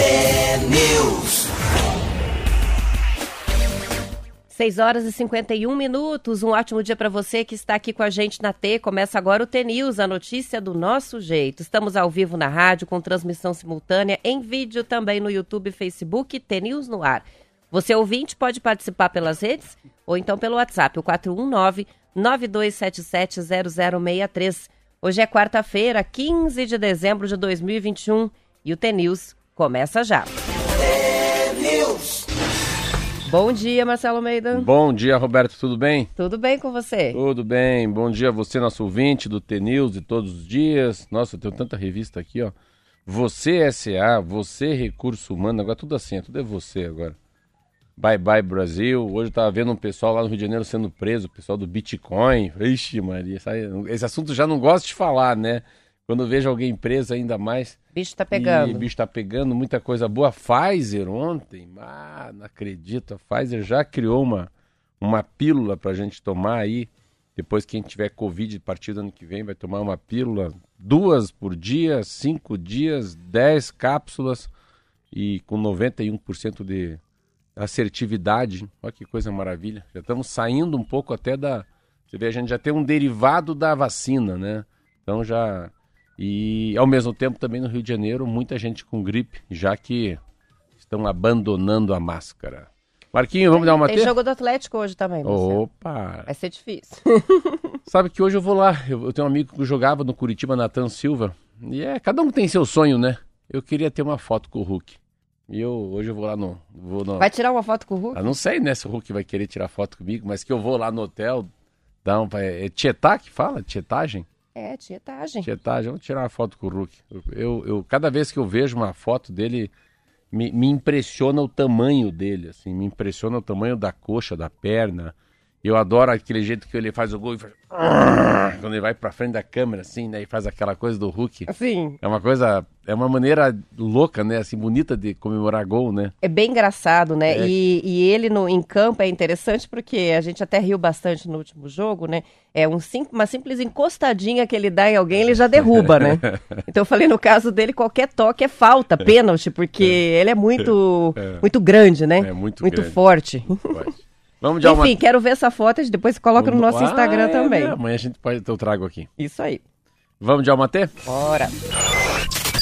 T-News. 6 horas e 51 minutos. Um ótimo dia para você que está aqui com a gente na T. Começa agora o T-News, a notícia do nosso jeito. Estamos ao vivo na rádio, com transmissão simultânea, em vídeo também no YouTube Facebook, T-News no ar. Você ouvinte pode participar pelas redes ou então pelo WhatsApp, o 419 9277 0063. Hoje é quarta-feira, 15 de dezembro de 2021 e o T-News começa já. Bom dia, Marcelo Almeida. Bom dia, Roberto, tudo bem? Tudo bem com você? Tudo bem. Bom dia a você, nosso ouvinte do T-News de todos os dias. Nossa, eu tenho tanta revista aqui, ó. Você SA, você Recurso Humano, agora tudo assim, tudo é você agora. Bye bye Brasil. Hoje eu tava vendo um pessoal lá no Rio de Janeiro sendo preso, o pessoal do Bitcoin. Ixi, Maria, esse assunto já não gosto de falar, né? Quando vejo alguém preso, ainda mais. Bicho tá pegando. E bicho tá pegando, muita coisa boa. Pfizer ontem, ah, não acredito. A Pfizer já criou uma, uma pílula pra gente tomar aí. Depois que a gente tiver Covid, a partir do ano que vem, vai tomar uma pílula, duas por dia, cinco dias, dez cápsulas e com 91% de assertividade. Olha que coisa maravilha. Já estamos saindo um pouco até da. Você vê, a gente já tem um derivado da vacina, né? Então já e ao mesmo tempo também no Rio de Janeiro, muita gente com gripe, já que estão abandonando a máscara. Marquinho, vamos dar uma Tem jogo do Atlético hoje também, Marcelo. Opa! Vai ser difícil. Sabe que hoje eu vou lá. Eu, tenho um amigo que jogava no Curitiba, Natan Silva. E é, cada um tem seu sonho, né? Eu queria ter uma foto com o Hulk. E eu hoje eu vou lá no. Vou no... Vai tirar uma foto com o Hulk? Eu não sei, né, se o Hulk vai querer tirar foto comigo, mas que eu vou lá no hotel. Dar um, é tietá que fala? Tietagem? É, tietagem. Tietagem, vamos tirar uma foto com o Hulk. Eu, eu, cada vez que eu vejo uma foto dele, me, me impressiona o tamanho dele, assim, me impressiona o tamanho da coxa, da perna. Eu adoro aquele jeito que ele faz o gol e faz... Quando ele vai pra frente da câmera, assim, né? E faz aquela coisa do Hulk. Sim. É uma coisa... É uma maneira louca, né? Assim, bonita de comemorar gol, né? É bem engraçado, né? É. E, e ele no, em campo é interessante porque a gente até riu bastante no último jogo, né? É um sim, uma simples encostadinha que ele dá em alguém, ele já derruba, né? Então eu falei, no caso dele, qualquer toque é falta, pênalti, porque ele é muito, muito grande, né? É muito grande. forte. Pode. Vamos de. Enfim, quero ver essa foto e depois coloca no nosso Ah, Instagram é, também. né? Amanhã a gente pode... Eu trago aqui. Isso aí. Vamos de Almatê? Bora.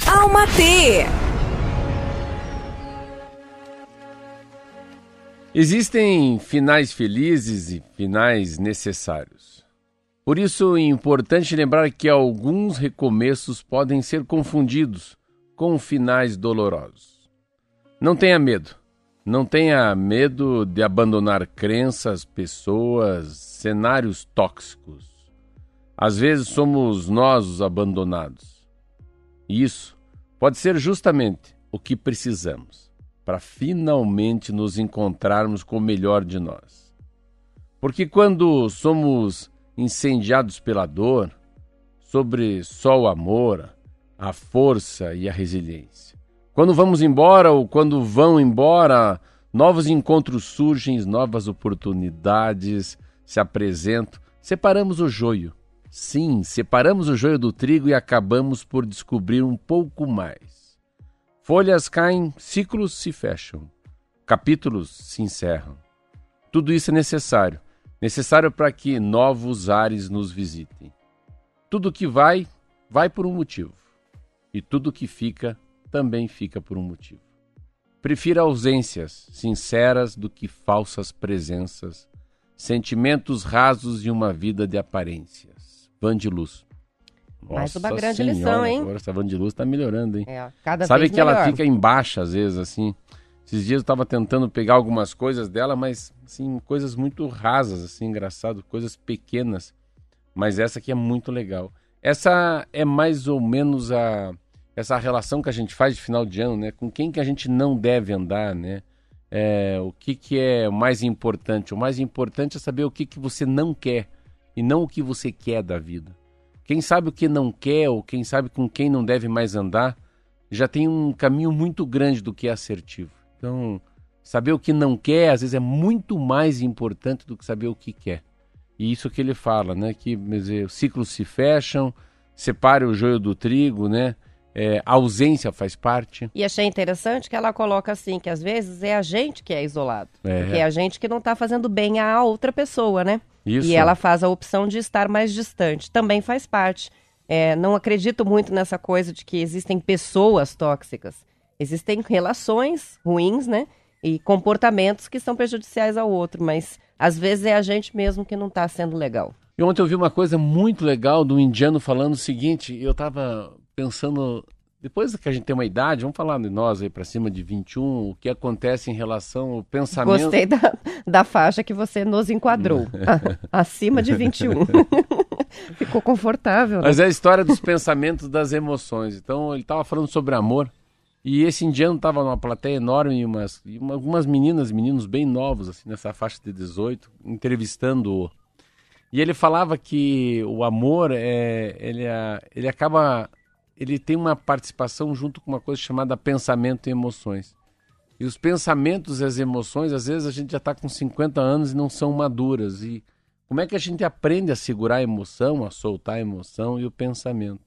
Alma T. Existem finais felizes e finais necessários. Por isso é importante lembrar que alguns recomeços podem ser confundidos com finais dolorosos. Não tenha medo. Não tenha medo de abandonar crenças, pessoas, cenários tóxicos. Às vezes somos nós os abandonados. E isso pode ser justamente o que precisamos para finalmente nos encontrarmos com o melhor de nós. Porque quando somos incendiados pela dor, sobre só o amor, a força e a resiliência. Quando vamos embora ou quando vão embora, novos encontros surgem, novas oportunidades se apresentam. Separamos o joio. Sim, separamos o joio do trigo e acabamos por descobrir um pouco mais. Folhas caem, ciclos se fecham, capítulos se encerram. Tudo isso é necessário, necessário para que novos ares nos visitem. Tudo que vai, vai por um motivo, e tudo que fica, também fica por um motivo. Prefira ausências sinceras do que falsas presenças, sentimentos rasos e uma vida de aparências. Van de Luz. Mais uma Nossa grande Senhora, lição, hein? Agora essa Van de Luz tá melhorando, hein? É, cada Sabe vez que ela melhor. fica embaixo às vezes, assim. Esses dias eu tava tentando pegar algumas coisas dela, mas, assim, coisas muito rasas, assim, engraçado, coisas pequenas. Mas essa aqui é muito legal. Essa é mais ou menos a essa relação que a gente faz de final de ano, né? Com quem que a gente não deve andar, né? É, o que, que é o mais importante? O mais importante é saber o que, que você não quer e não o que você quer da vida. Quem sabe o que não quer ou quem sabe com quem não deve mais andar já tem um caminho muito grande do que é assertivo. Então, saber o que não quer às vezes é muito mais importante do que saber o que quer. E isso que ele fala, né? Que dizer, os ciclos se fecham, separe o joio do trigo, né? É, a ausência faz parte. E achei interessante que ela coloca assim, que às vezes é a gente que é isolado. É. Porque é a gente que não está fazendo bem à outra pessoa, né? Isso. E ela faz a opção de estar mais distante. Também faz parte. É, não acredito muito nessa coisa de que existem pessoas tóxicas. Existem relações ruins, né? E comportamentos que são prejudiciais ao outro, mas às vezes é a gente mesmo que não está sendo legal. E ontem eu vi uma coisa muito legal do indiano falando o seguinte, eu estava pensando, depois que a gente tem uma idade, vamos falar de nós aí para cima de 21, o que acontece em relação ao pensamento... Gostei da, da faixa que você nos enquadrou. Acima de 21. Ficou confortável, né? Mas é a história dos pensamentos, das emoções. Então ele estava falando sobre amor. E esse indiano estava numa plateia enorme e umas, uma- algumas meninas, meninos bem novos, assim, nessa faixa de 18, entrevistando-o. E ele falava que o amor, é, ele, ele acaba. Ele tem uma participação junto com uma coisa chamada pensamento e emoções. E os pensamentos e as emoções, às vezes a gente já está com 50 anos e não são maduras. E como é que a gente aprende a segurar a emoção, a soltar a emoção e o pensamento?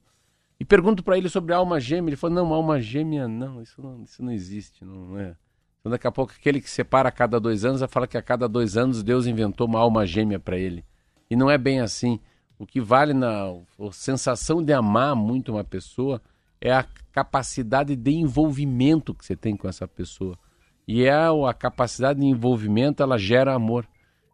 E pergunto para ele sobre alma gêmea. Ele falou: não, alma gêmea não, isso não, isso não existe, não é. Então, daqui a pouco, aquele que separa a cada dois anos vai falar que a cada dois anos Deus inventou uma alma gêmea para ele. E não é bem assim. O que vale na a sensação de amar muito uma pessoa é a capacidade de envolvimento que você tem com essa pessoa. E é a, capacidade de envolvimento, ela gera amor.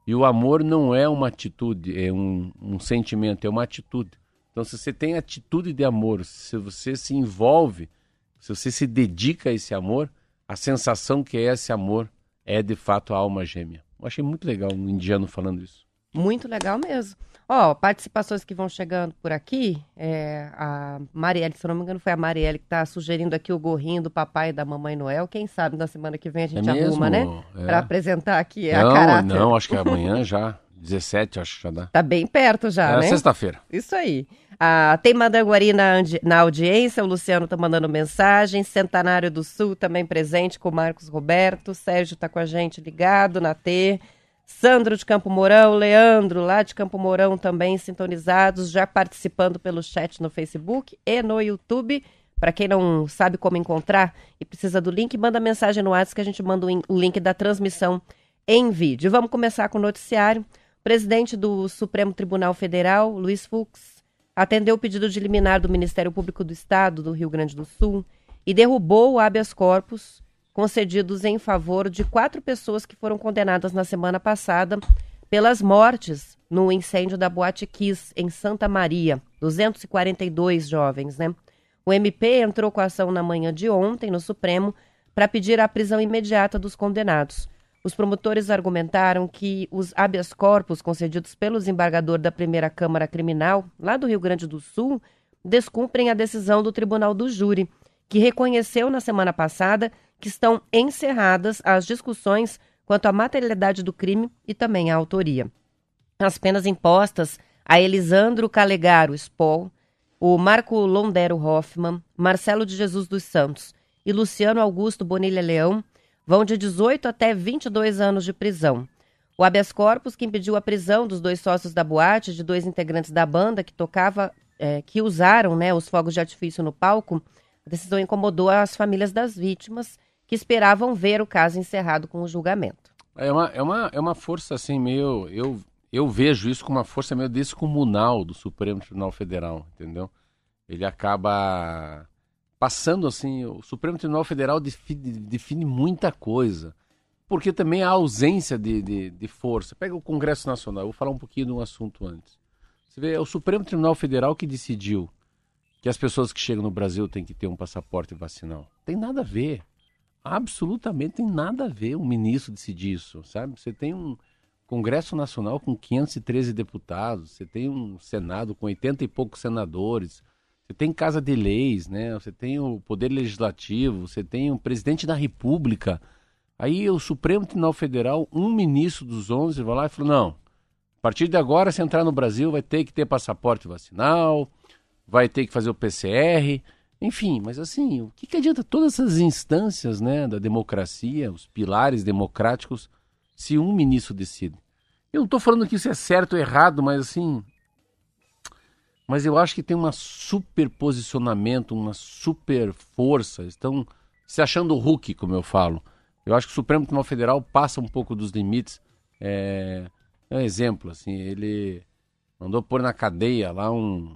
E o amor não é uma atitude, é um, um sentimento, é uma atitude. Então, se você tem atitude de amor, se você se envolve, se você se dedica a esse amor, a sensação que é esse amor é de fato a alma gêmea. Eu achei muito legal um indiano falando isso. Muito legal mesmo. Ó, participações que vão chegando por aqui. É, a Marielle, se eu não me engano, foi a Marielle que está sugerindo aqui o gorrinho do papai e da mamãe Noel. Quem sabe na semana que vem a gente É arruma, né? mesmo? É. Para apresentar aqui a não, caráter. não, acho que é amanhã já. 17, acho que já dá. Tá bem perto já, é né? sexta-feira. Isso aí. Ah, tem Madanguari na, na audiência, o Luciano tá mandando mensagem, Centenário do Sul também presente com o Marcos Roberto, Sérgio tá com a gente ligado na T, Sandro de Campo Mourão, Leandro lá de Campo Mourão também sintonizados, já participando pelo chat no Facebook e no YouTube. Para quem não sabe como encontrar e precisa do link, manda mensagem no WhatsApp que a gente manda o in- o link da transmissão em vídeo. Vamos começar com o noticiário. O presidente do Supremo Tribunal Federal, Luiz Fux, atendeu o pedido de liminar do Ministério Público do Estado do Rio Grande do Sul e derrubou o habeas corpus concedidos em favor de quatro pessoas que foram condenadas na semana passada pelas mortes no incêndio da Boate Kiss, em Santa Maria. 242 jovens, né? O MP entrou com a ação na manhã de ontem no Supremo para pedir a prisão imediata dos condenados. Os promotores argumentaram que os habeas corpus concedidos pelo desembargador da primeira Câmara Criminal, lá do Rio Grande do Sul, descumprem a decisão do Tribunal do Júri, que reconheceu na semana passada que estão encerradas as discussões quanto à materialidade do crime e também à autoria. As penas impostas a Elisandro Calegaro Spoll, o Marco Londero Hoffman, Marcelo de Jesus dos Santos e Luciano Augusto Bonilha Leão vão de 18 até 22 anos de prisão. O habeas corpus, que impediu a prisão dos dois sócios da boate, de dois integrantes da banda que tocava, eh, que usaram né, os fogos de artifício no palco, a decisão incomodou as famílias das vítimas, que esperavam ver o caso encerrado com o julgamento. É uma, é uma, é uma força assim meio. Eu, eu vejo isso como uma força meio descomunal do Supremo Tribunal Federal, entendeu? Ele acaba passando assim. O Supremo Tribunal Federal define, define muita coisa. Porque também a ausência de, de, de força. Pega o Congresso Nacional, eu vou falar um pouquinho de um assunto antes. Você vê, é o Supremo Tribunal Federal que decidiu que as pessoas que chegam no Brasil têm que ter um passaporte vacinal. Tem nada a ver absolutamente tem nada a ver um ministro decidir isso, sabe? Você tem um Congresso Nacional com 513 deputados, você tem um Senado com 80 e poucos senadores, você tem Casa de Leis, né? Você tem o Poder Legislativo, você tem o Presidente da República. Aí o Supremo Tribunal Federal, um ministro dos 11 vai lá e falou: "Não, a partir de agora, se entrar no Brasil, vai ter que ter passaporte vacinal, vai ter que fazer o PCR, enfim, mas assim, o que, que adianta todas essas instâncias né, da democracia, os pilares democráticos, se um ministro decide? Eu não estou falando que isso é certo ou errado, mas assim, mas eu acho que tem uma super posicionamento, uma super força. Estão se achando o Hulk, como eu falo. Eu acho que o Supremo Tribunal Federal passa um pouco dos limites. É, é um exemplo, assim, ele mandou pôr na cadeia lá um,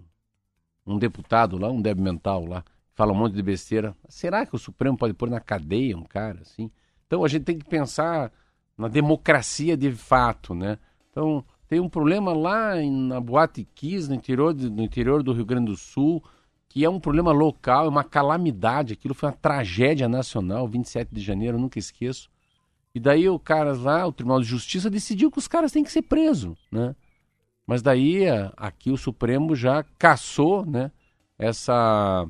um deputado lá, um débil mental lá, fala um monte de besteira. Será que o Supremo pode pôr na cadeia um cara assim? Então a gente tem que pensar na democracia de fato, né? Então tem um problema lá na Boate Kiss, no interior, de, no interior do Rio Grande do Sul, que é um problema local, é uma calamidade. Aquilo foi uma tragédia nacional, 27 de janeiro, nunca esqueço. E daí o cara lá, o Tribunal de Justiça, decidiu que os caras têm que ser presos, né? Mas daí aqui o Supremo já caçou, né? Essa,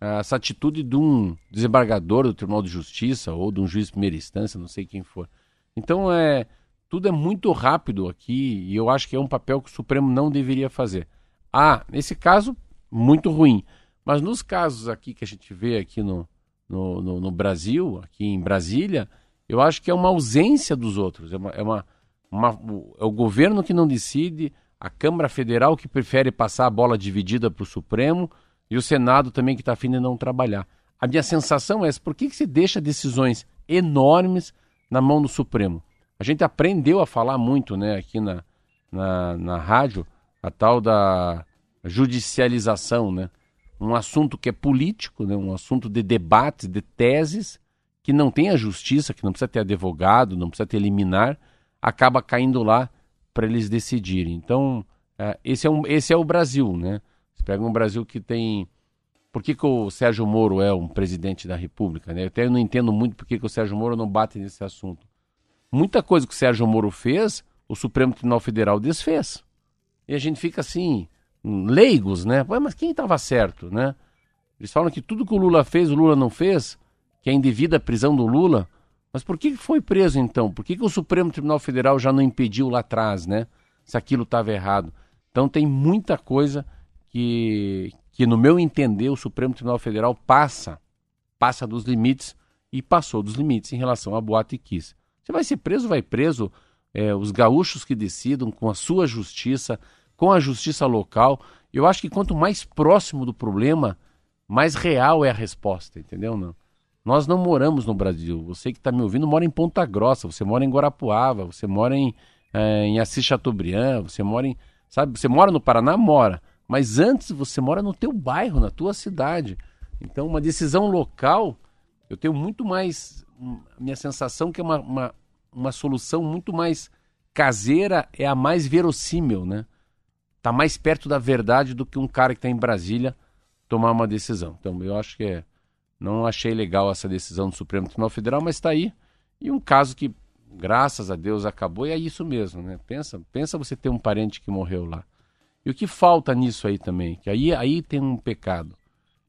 essa atitude de um desembargador do Tribunal de Justiça ou de um juiz de primeira instância, não sei quem for. Então é tudo é muito rápido aqui e eu acho que é um papel que o Supremo não deveria fazer. Ah, nesse caso, muito ruim. Mas nos casos aqui que a gente vê aqui no, no, no, no Brasil, aqui em Brasília, eu acho que é uma ausência dos outros. É, uma, é, uma, uma, é o governo que não decide, a Câmara Federal que prefere passar a bola dividida para o Supremo e o Senado também que está afim de não trabalhar. A minha sensação é essa, por que, que se deixa decisões enormes na mão do Supremo? A gente aprendeu a falar muito né, aqui na, na, na rádio, a tal da judicialização, né? um assunto que é político, né? um assunto de debates, de teses, que não tem a justiça, que não precisa ter advogado, não precisa ter liminar, acaba caindo lá para eles decidirem. Então, é, esse, é um, esse é o Brasil, né? Você pega um Brasil que tem. Por que, que o Sérgio Moro é um presidente da República? Né? Eu até não entendo muito por que, que o Sérgio Moro não bate nesse assunto. Muita coisa que o Sérgio Moro fez, o Supremo Tribunal Federal desfez. E a gente fica assim, leigos, né? Mas quem estava certo, né? Eles falam que tudo que o Lula fez, o Lula não fez, que é indevida a prisão do Lula. Mas por que foi preso então? Por que, que o Supremo Tribunal Federal já não impediu lá atrás, né? Se aquilo estava errado. Então tem muita coisa que, que, no meu entender, o Supremo Tribunal Federal passa, passa dos limites e passou dos limites em relação a Boate Kiss. Você vai ser preso, vai preso. É, os gaúchos que decidam com a sua justiça, com a justiça local. Eu acho que quanto mais próximo do problema, mais real é a resposta, entendeu? Não? Nós não moramos no Brasil. Você que está me ouvindo mora em Ponta Grossa, você mora em Guarapuava, você mora em, é, em Assis Chateaubriand, você mora em. Sabe, você mora no Paraná? Mora. Mas antes você mora no teu bairro, na tua cidade. Então, uma decisão local, eu tenho muito mais. Minha sensação que é uma, uma, uma solução muito mais caseira, é a mais verossímil, né? está mais perto da verdade do que um cara que está em Brasília tomar uma decisão. Então, eu acho que é, não achei legal essa decisão do Supremo Tribunal Federal, mas está aí. E um caso que, graças a Deus, acabou, e é isso mesmo, né? Pensa, pensa você ter um parente que morreu lá. E o que falta nisso aí também, que aí, aí tem um pecado,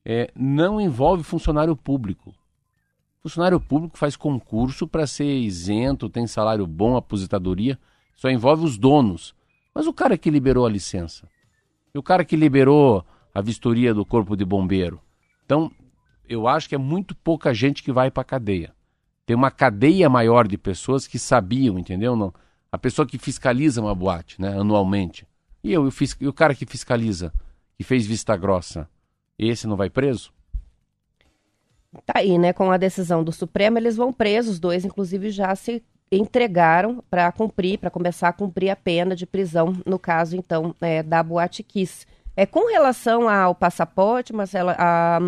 é, não envolve funcionário público. Funcionário público faz concurso para ser isento, tem salário bom, aposentadoria, só envolve os donos. Mas o cara que liberou a licença, e o cara que liberou a vistoria do corpo de bombeiro. Então, eu acho que é muito pouca gente que vai para a cadeia. Tem uma cadeia maior de pessoas que sabiam, entendeu? Não, a pessoa que fiscaliza uma boate, né, anualmente. E eu, eu fiz, e o cara que fiscaliza, que fez vista grossa, esse não vai preso? Tá aí, né? Com a decisão do Supremo, eles vão presos, os dois, inclusive, já se entregaram para cumprir, para começar a cumprir a pena de prisão, no caso, então, é, da Boate Kiss. É, com relação ao passaporte, Marcela, a,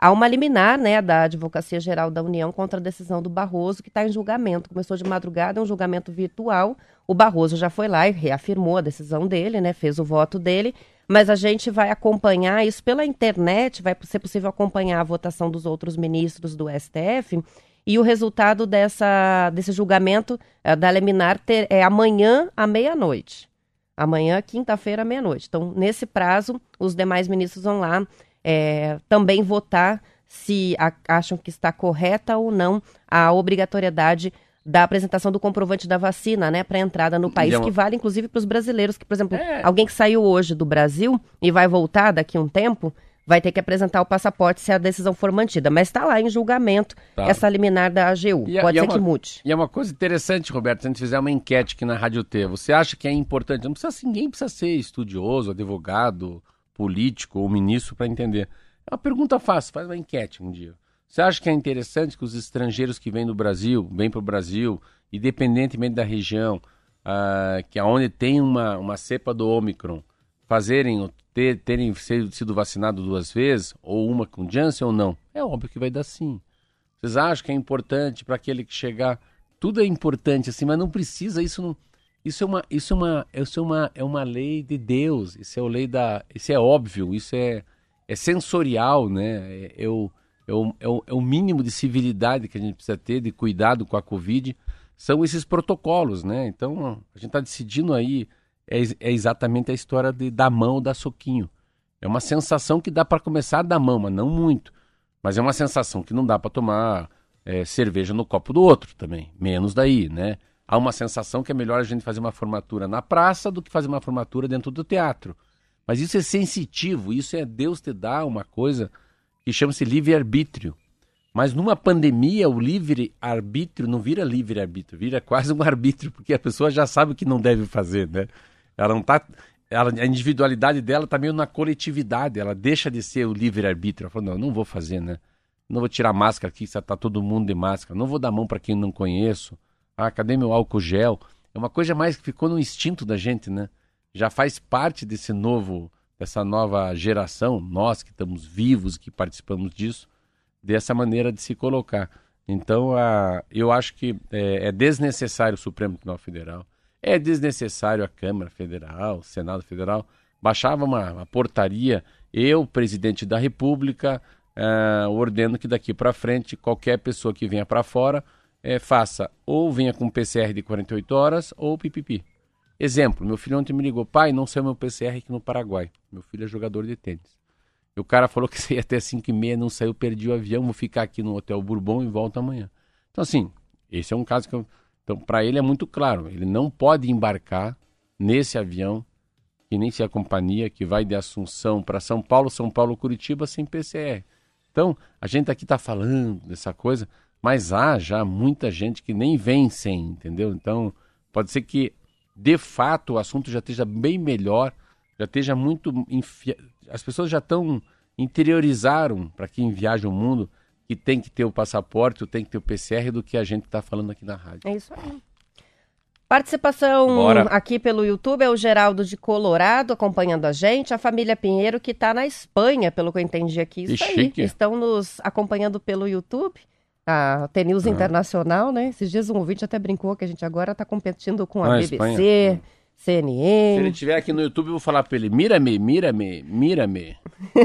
há uma liminar né, da Advocacia Geral da União contra a decisão do Barroso, que está em julgamento. Começou de madrugada, é um julgamento virtual. O Barroso já foi lá e reafirmou a decisão dele, né, fez o voto dele, mas a gente vai acompanhar isso pela internet, vai ser possível acompanhar a votação dos outros ministros do STF e o resultado dessa, desse julgamento é, da liminar ter, é amanhã à meia-noite. Amanhã, quinta-feira, à meia-noite. Então, nesse prazo, os demais ministros vão lá é, também votar se a, acham que está correta ou não a obrigatoriedade da apresentação do comprovante da vacina, né, para entrada no país, uma... que vale inclusive para os brasileiros, que, por exemplo, é... alguém que saiu hoje do Brasil e vai voltar daqui a um tempo, vai ter que apresentar o passaporte se a decisão for mantida. Mas está lá em julgamento tá. essa liminar da AGU. E, Pode e é ser é uma, que mude. E é uma coisa interessante, Roberto, se a gente fizer uma enquete aqui na Rádio T, você acha que é importante? Não precisa, ninguém precisa ser estudioso, advogado, político ou ministro para entender. É uma pergunta fácil, faz uma enquete um dia. Você acha que é interessante que os estrangeiros que vêm do Brasil, vêm para o Brasil, independentemente da região, uh, que aonde tem uma, uma cepa do Omicron, fazerem ter, terem sido vacinados duas vezes, ou uma com Janssen ou não? É óbvio que vai dar sim. Vocês acham que é importante para aquele que chegar? Tudo é importante assim, mas não precisa, isso não. Isso é uma, isso é uma, isso é uma, é uma lei de Deus. Isso é a lei da, isso é óbvio. Isso é, é sensorial, né? É, é, o, é, o, é, o, é o mínimo de civilidade que a gente precisa ter, de cuidado com a Covid. São esses protocolos, né? Então a gente está decidindo aí é, é, exatamente a história de dar mão, dar soquinho. É uma sensação que dá para começar a dar mão, mas não muito. Mas é uma sensação que não dá para tomar é, cerveja no copo do outro também. Menos daí, né? Há uma sensação que é melhor a gente fazer uma formatura na praça do que fazer uma formatura dentro do teatro. Mas isso é sensitivo, isso é Deus te dá uma coisa que chama-se livre-arbítrio. Mas numa pandemia, o livre-arbítrio não vira livre-arbítrio, vira quase um arbítrio, porque a pessoa já sabe o que não deve fazer, né? Ela não tá. Ela, a individualidade dela está meio na coletividade, ela deixa de ser o livre-arbítrio. Ela falou, não, não vou fazer, né? Não vou tirar máscara aqui, está todo mundo de máscara. Não vou dar mão para quem não conheço. Ah, cadê meu álcool gel? É uma coisa mais que ficou no instinto da gente, né? Já faz parte desse novo, dessa nova geração, nós que estamos vivos, que participamos disso, dessa maneira de se colocar. Então, a, eu acho que é, é desnecessário o Supremo Tribunal Federal é desnecessário a Câmara Federal, o Senado Federal. Baixava uma, uma portaria, eu, presidente da República, uh, ordeno que daqui para frente qualquer pessoa que venha para fora uh, faça ou venha com PCR de 48 horas ou pipipi. Exemplo, meu filho ontem me ligou, pai, não saiu meu PCR aqui no Paraguai. Meu filho é jogador de tênis. E o cara falou que ia até 5 e meia, não saiu, perdi o avião, vou ficar aqui no Hotel Bourbon e volto amanhã. Então, assim, esse é um caso que eu então, para ele é muito claro, ele não pode embarcar nesse avião, que nem se a companhia que vai de Assunção para São Paulo, São Paulo, Curitiba, sem PCR. Então, a gente aqui está falando dessa coisa, mas há já muita gente que nem vem sem, entendeu? Então, pode ser que, de fato, o assunto já esteja bem melhor, já esteja muito. Enfi... As pessoas já estão interiorizaram para quem viaja o mundo que tem que ter o passaporte, tem que ter o PCR do que a gente está falando aqui na rádio. É isso aí. Participação Bora. aqui pelo YouTube é o Geraldo de Colorado acompanhando a gente, a família Pinheiro que está na Espanha, pelo que eu entendi aqui. Isso aí. Estão nos acompanhando pelo YouTube. A TNews ah. Internacional, né? Esses dias um ouvinte até brincou que a gente agora está competindo com a ah, BBC. CNN. Se ele estiver aqui no YouTube, eu vou falar para ele: mira-me, mira-me, mira-me.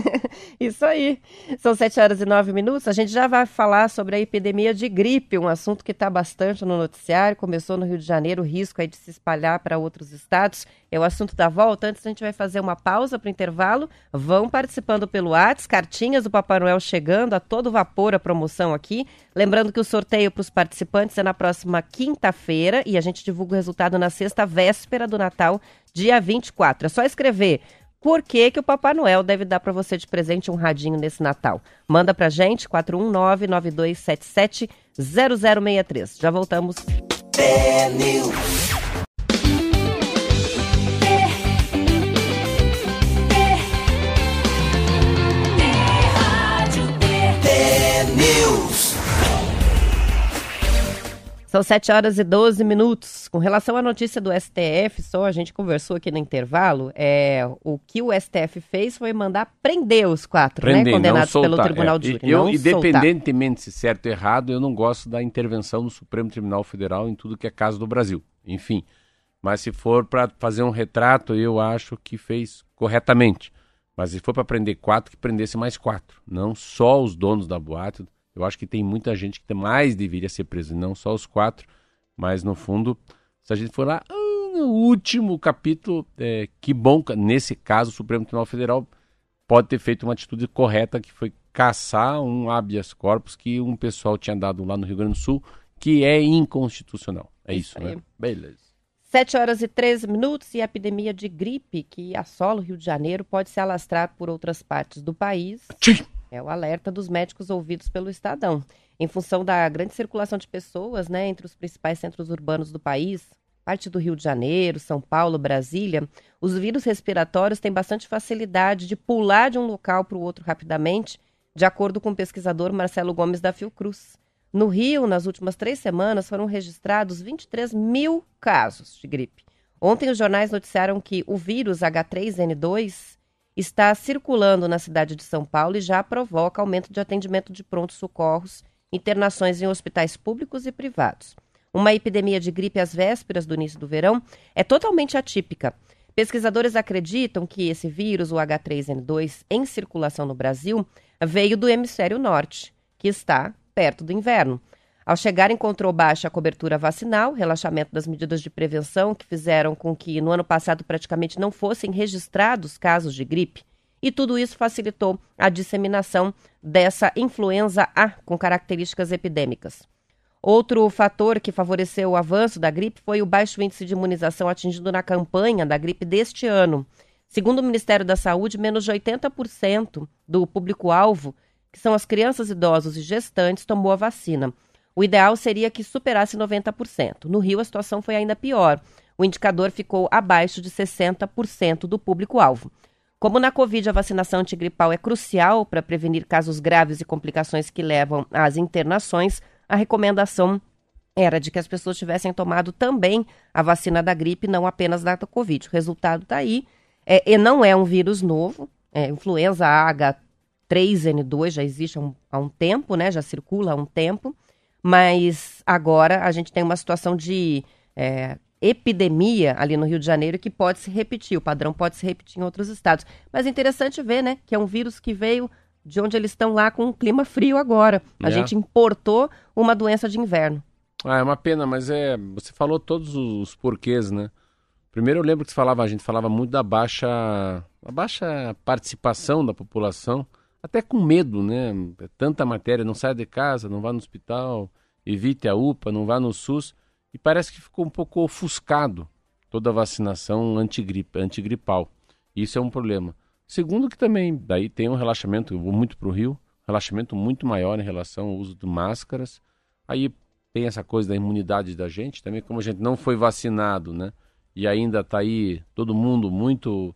Isso aí. São sete horas e nove minutos. A gente já vai falar sobre a epidemia de gripe, um assunto que está bastante no noticiário. Começou no Rio de Janeiro, o risco aí de se espalhar para outros estados. É o assunto da volta. Antes, a gente vai fazer uma pausa para o intervalo. Vão participando pelo WhatsApp, cartinhas do Papai Noel chegando a todo vapor a promoção aqui. Lembrando que o sorteio para os participantes é na próxima quinta-feira e a gente divulga o resultado na sexta véspera do Natal, dia 24. É só escrever por que, que o Papai Noel deve dar para você de presente um radinho nesse Natal. Manda para gente, 419-9277-0063. Já voltamos. São 7 horas e 12 minutos. Com relação à notícia do STF, só a gente conversou aqui no intervalo, é, o que o STF fez foi mandar prender os quatro, né, prender, né, condenados pelo Tribunal é, de Júri. Eu, independentemente se certo ou errado, eu não gosto da intervenção do Supremo Tribunal Federal em tudo que é caso do Brasil. Enfim, mas se for para fazer um retrato, eu acho que fez corretamente. Mas se for para prender quatro, que prendesse mais quatro. Não só os donos da boate, eu acho que tem muita gente que mais deveria ser preso, não só os quatro, mas no fundo, se a gente for lá ah, no último capítulo, é, que bom, nesse caso, o Supremo Tribunal Federal pode ter feito uma atitude correta, que foi caçar um habeas corpus que um pessoal tinha dado lá no Rio Grande do Sul, que é inconstitucional. É isso, isso né? Beleza. 7 horas e 13 minutos e a epidemia de gripe que assola o Rio de Janeiro pode se alastrar por outras partes do país. É o alerta dos médicos ouvidos pelo Estadão. Em função da grande circulação de pessoas né, entre os principais centros urbanos do país, parte do Rio de Janeiro, São Paulo, Brasília, os vírus respiratórios têm bastante facilidade de pular de um local para o outro rapidamente, de acordo com o pesquisador Marcelo Gomes da Fiocruz. No Rio, nas últimas três semanas, foram registrados 23 mil casos de gripe. Ontem, os jornais noticiaram que o vírus H3N2 está circulando na cidade de São Paulo e já provoca aumento de atendimento de prontos socorros, internações em hospitais públicos e privados. Uma epidemia de gripe às vésperas do início do verão é totalmente atípica. Pesquisadores acreditam que esse vírus, o H3N2, em circulação no Brasil, veio do hemisfério norte, que está perto do inverno. Ao chegar, encontrou baixa cobertura vacinal, relaxamento das medidas de prevenção que fizeram com que no ano passado praticamente não fossem registrados casos de gripe. E tudo isso facilitou a disseminação dessa influenza A com características epidêmicas. Outro fator que favoreceu o avanço da gripe foi o baixo índice de imunização atingido na campanha da gripe deste ano. Segundo o Ministério da Saúde, menos de 80% do público-alvo, que são as crianças, idosos e gestantes, tomou a vacina. O ideal seria que superasse 90%. No Rio, a situação foi ainda pior. O indicador ficou abaixo de 60% do público-alvo. Como na Covid a vacinação antigripal é crucial para prevenir casos graves e complicações que levam às internações, a recomendação era de que as pessoas tivessem tomado também a vacina da gripe, não apenas da Covid. O resultado está aí. É, e não é um vírus novo. É, influenza H3N2 já existe há um, há um tempo, né? Já circula há um tempo mas agora a gente tem uma situação de é, epidemia ali no Rio de Janeiro que pode se repetir, o padrão pode se repetir em outros estados. Mas é interessante ver, né, que é um vírus que veio de onde eles estão lá com um clima frio agora. A é. gente importou uma doença de inverno. Ah, é uma pena, mas é. Você falou todos os porquês, né? Primeiro eu lembro que você falava, a gente falava muito da baixa, a baixa participação da população até com medo, né? É tanta matéria, não saia de casa, não vá no hospital, evite a UPA, não vá no SUS. E parece que ficou um pouco ofuscado toda a vacinação antigripe, antigripal. Isso é um problema. Segundo que também, daí tem um relaxamento, eu vou muito para o Rio, relaxamento muito maior em relação ao uso de máscaras. Aí tem essa coisa da imunidade da gente, também como a gente não foi vacinado, né? E ainda está aí todo mundo muito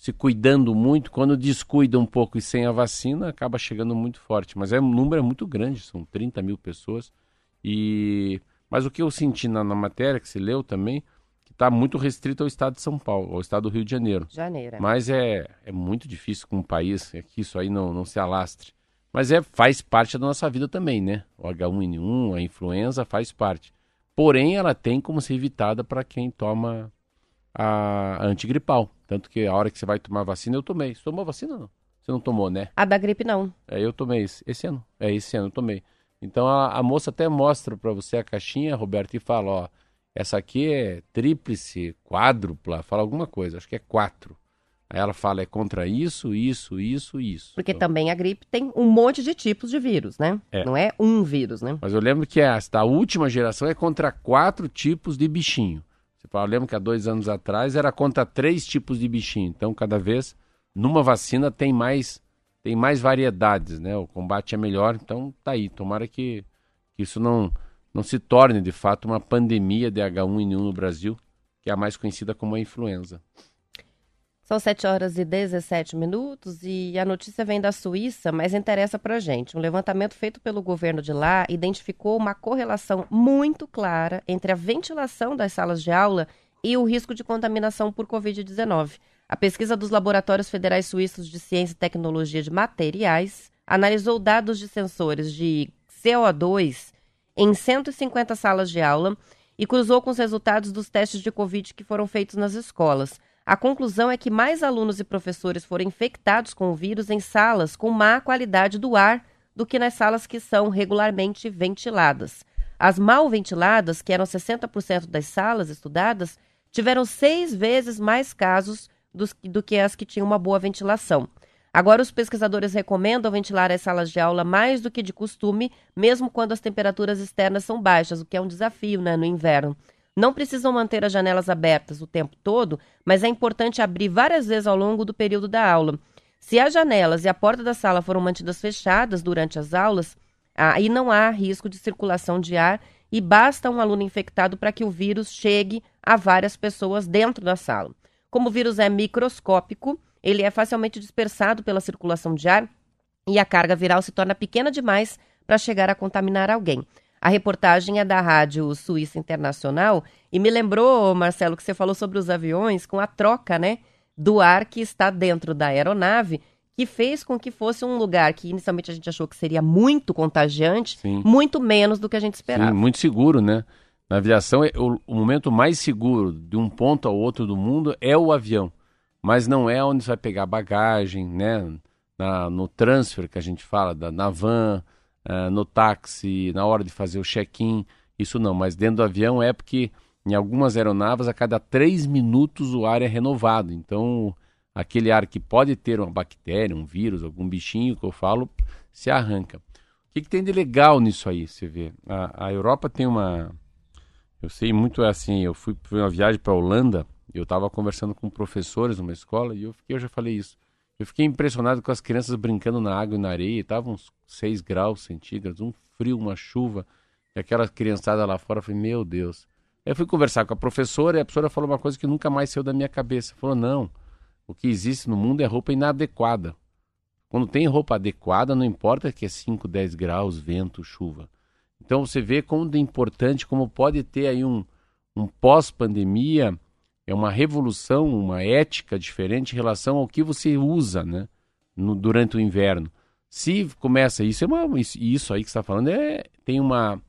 se cuidando muito, quando descuida um pouco e sem a vacina, acaba chegando muito forte. Mas é um número é muito grande, são 30 mil pessoas. E Mas o que eu senti na, na matéria, que se leu também, que está muito restrito ao estado de São Paulo, ao estado do Rio de Janeiro. Janeiro. É. Mas é, é muito difícil com um país é que isso aí não, não se alastre. Mas é, faz parte da nossa vida também, né? O H1N1, a influenza faz parte. Porém, ela tem como ser evitada para quem toma a antigripal. Tanto que a hora que você vai tomar vacina, eu tomei. Você tomou vacina não? Você não tomou, né? A da gripe não. É, eu tomei esse, esse ano. É, esse ano eu tomei. Então a, a moça até mostra para você a caixinha, Roberto, e fala, ó, essa aqui é tríplice, quádrupla, fala alguma coisa, acho que é quatro. Aí ela fala, é contra isso, isso, isso, isso. Porque então... também a gripe tem um monte de tipos de vírus, né? É. Não é um vírus, né? Mas eu lembro que esta, a última geração é contra quatro tipos de bichinho. Você fala, eu lembro que há dois anos atrás era contra três tipos de bichinho. Então, cada vez, numa vacina tem mais tem mais variedades, né? O combate é melhor. Então, tá aí. Tomara que, que isso não, não se torne, de fato, uma pandemia de H1N1 no Brasil, que é a mais conhecida como a influenza. São 7 horas e 17 minutos e a notícia vem da Suíça, mas interessa para gente. Um levantamento feito pelo governo de lá identificou uma correlação muito clara entre a ventilação das salas de aula e o risco de contaminação por Covid-19. A pesquisa dos Laboratórios Federais Suíços de Ciência e Tecnologia de Materiais analisou dados de sensores de CO2 em 150 salas de aula e cruzou com os resultados dos testes de Covid que foram feitos nas escolas. A conclusão é que mais alunos e professores foram infectados com o vírus em salas com má qualidade do ar do que nas salas que são regularmente ventiladas. As mal ventiladas, que eram 60% das salas estudadas, tiveram seis vezes mais casos dos, do que as que tinham uma boa ventilação. Agora, os pesquisadores recomendam ventilar as salas de aula mais do que de costume, mesmo quando as temperaturas externas são baixas, o que é um desafio né, no inverno. Não precisam manter as janelas abertas o tempo todo, mas é importante abrir várias vezes ao longo do período da aula. Se as janelas e a porta da sala foram mantidas fechadas durante as aulas, aí não há risco de circulação de ar e basta um aluno infectado para que o vírus chegue a várias pessoas dentro da sala. Como o vírus é microscópico, ele é facilmente dispersado pela circulação de ar e a carga viral se torna pequena demais para chegar a contaminar alguém. A reportagem é da Rádio Suíça Internacional e me lembrou, Marcelo, que você falou sobre os aviões com a troca, né, do ar que está dentro da aeronave, que fez com que fosse um lugar que inicialmente a gente achou que seria muito contagiante, Sim. muito menos do que a gente esperava. Sim, muito seguro, né? Na aviação, é o, o momento mais seguro de um ponto ao outro do mundo é o avião. Mas não é onde você vai pegar bagagem, né? Na, no transfer que a gente fala, da, na van, uh, no táxi, na hora de fazer o check-in. Isso não, mas dentro do avião é porque em algumas aeronaves a cada três minutos o ar é renovado. Então, aquele ar que pode ter uma bactéria, um vírus, algum bichinho que eu falo, se arranca. O que, que tem de legal nisso aí, você vê? A, a Europa tem uma, eu sei muito é assim, eu fui para uma viagem para a Holanda, eu estava conversando com professores numa escola e eu fiquei, eu já falei isso. Eu fiquei impressionado com as crianças brincando na água e na areia, estavam uns 6 graus centígrados, um frio, uma chuva, e aquela criançada lá fora, eu falei, meu Deus. Aí eu fui conversar com a professora e a professora falou uma coisa que nunca mais saiu da minha cabeça. Falou, não, o que existe no mundo é roupa inadequada. Quando tem roupa adequada, não importa que é 5, 10 graus, vento, chuva. Então você vê como é importante, como pode ter aí um, um pós-pandemia, é uma revolução, uma ética diferente em relação ao que você usa né, no, durante o inverno. Se começa isso, é uma, isso, isso aí que está falando é, tem uma,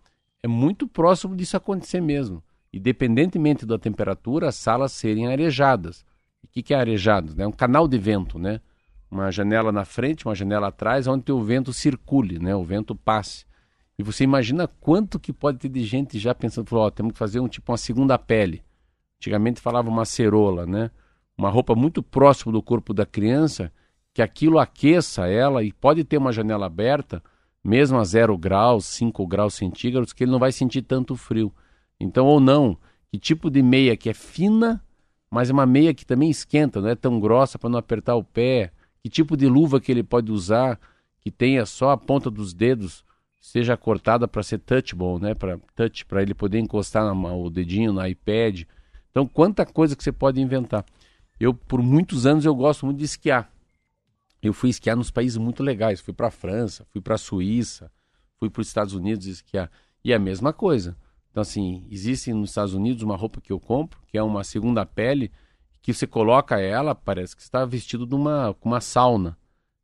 é muito próximo disso acontecer mesmo. Independentemente da temperatura, as salas serem arejadas. O que, que é arejado? É um canal de vento, né? Uma janela na frente, uma janela atrás, onde o vento circule, né? o vento passe. E você imagina quanto que pode ter de gente já pensando, ó, temos que fazer um tipo uma segunda pele. Antigamente falava uma cerola, né? Uma roupa muito próxima do corpo da criança, que aquilo aqueça ela e pode ter uma janela aberta, mesmo a zero graus, 5 graus centígrados, que ele não vai sentir tanto frio. Então, ou não, que tipo de meia que é fina, mas é uma meia que também esquenta, não é tão grossa para não apertar o pé. Que tipo de luva que ele pode usar, que tenha só a ponta dos dedos seja cortada para ser touchable, né? Para touch, para ele poder encostar na, o dedinho no iPad. Então, quanta coisa que você pode inventar. Eu, por muitos anos, eu gosto muito de esquiar. Eu fui esquiar nos países muito legais. Fui para a França, fui para a Suíça, fui para os Estados Unidos esquiar. E é a mesma coisa. Então, assim, existe nos Estados Unidos uma roupa que eu compro, que é uma segunda pele, que você coloca ela, parece que está vestido de uma, com uma sauna.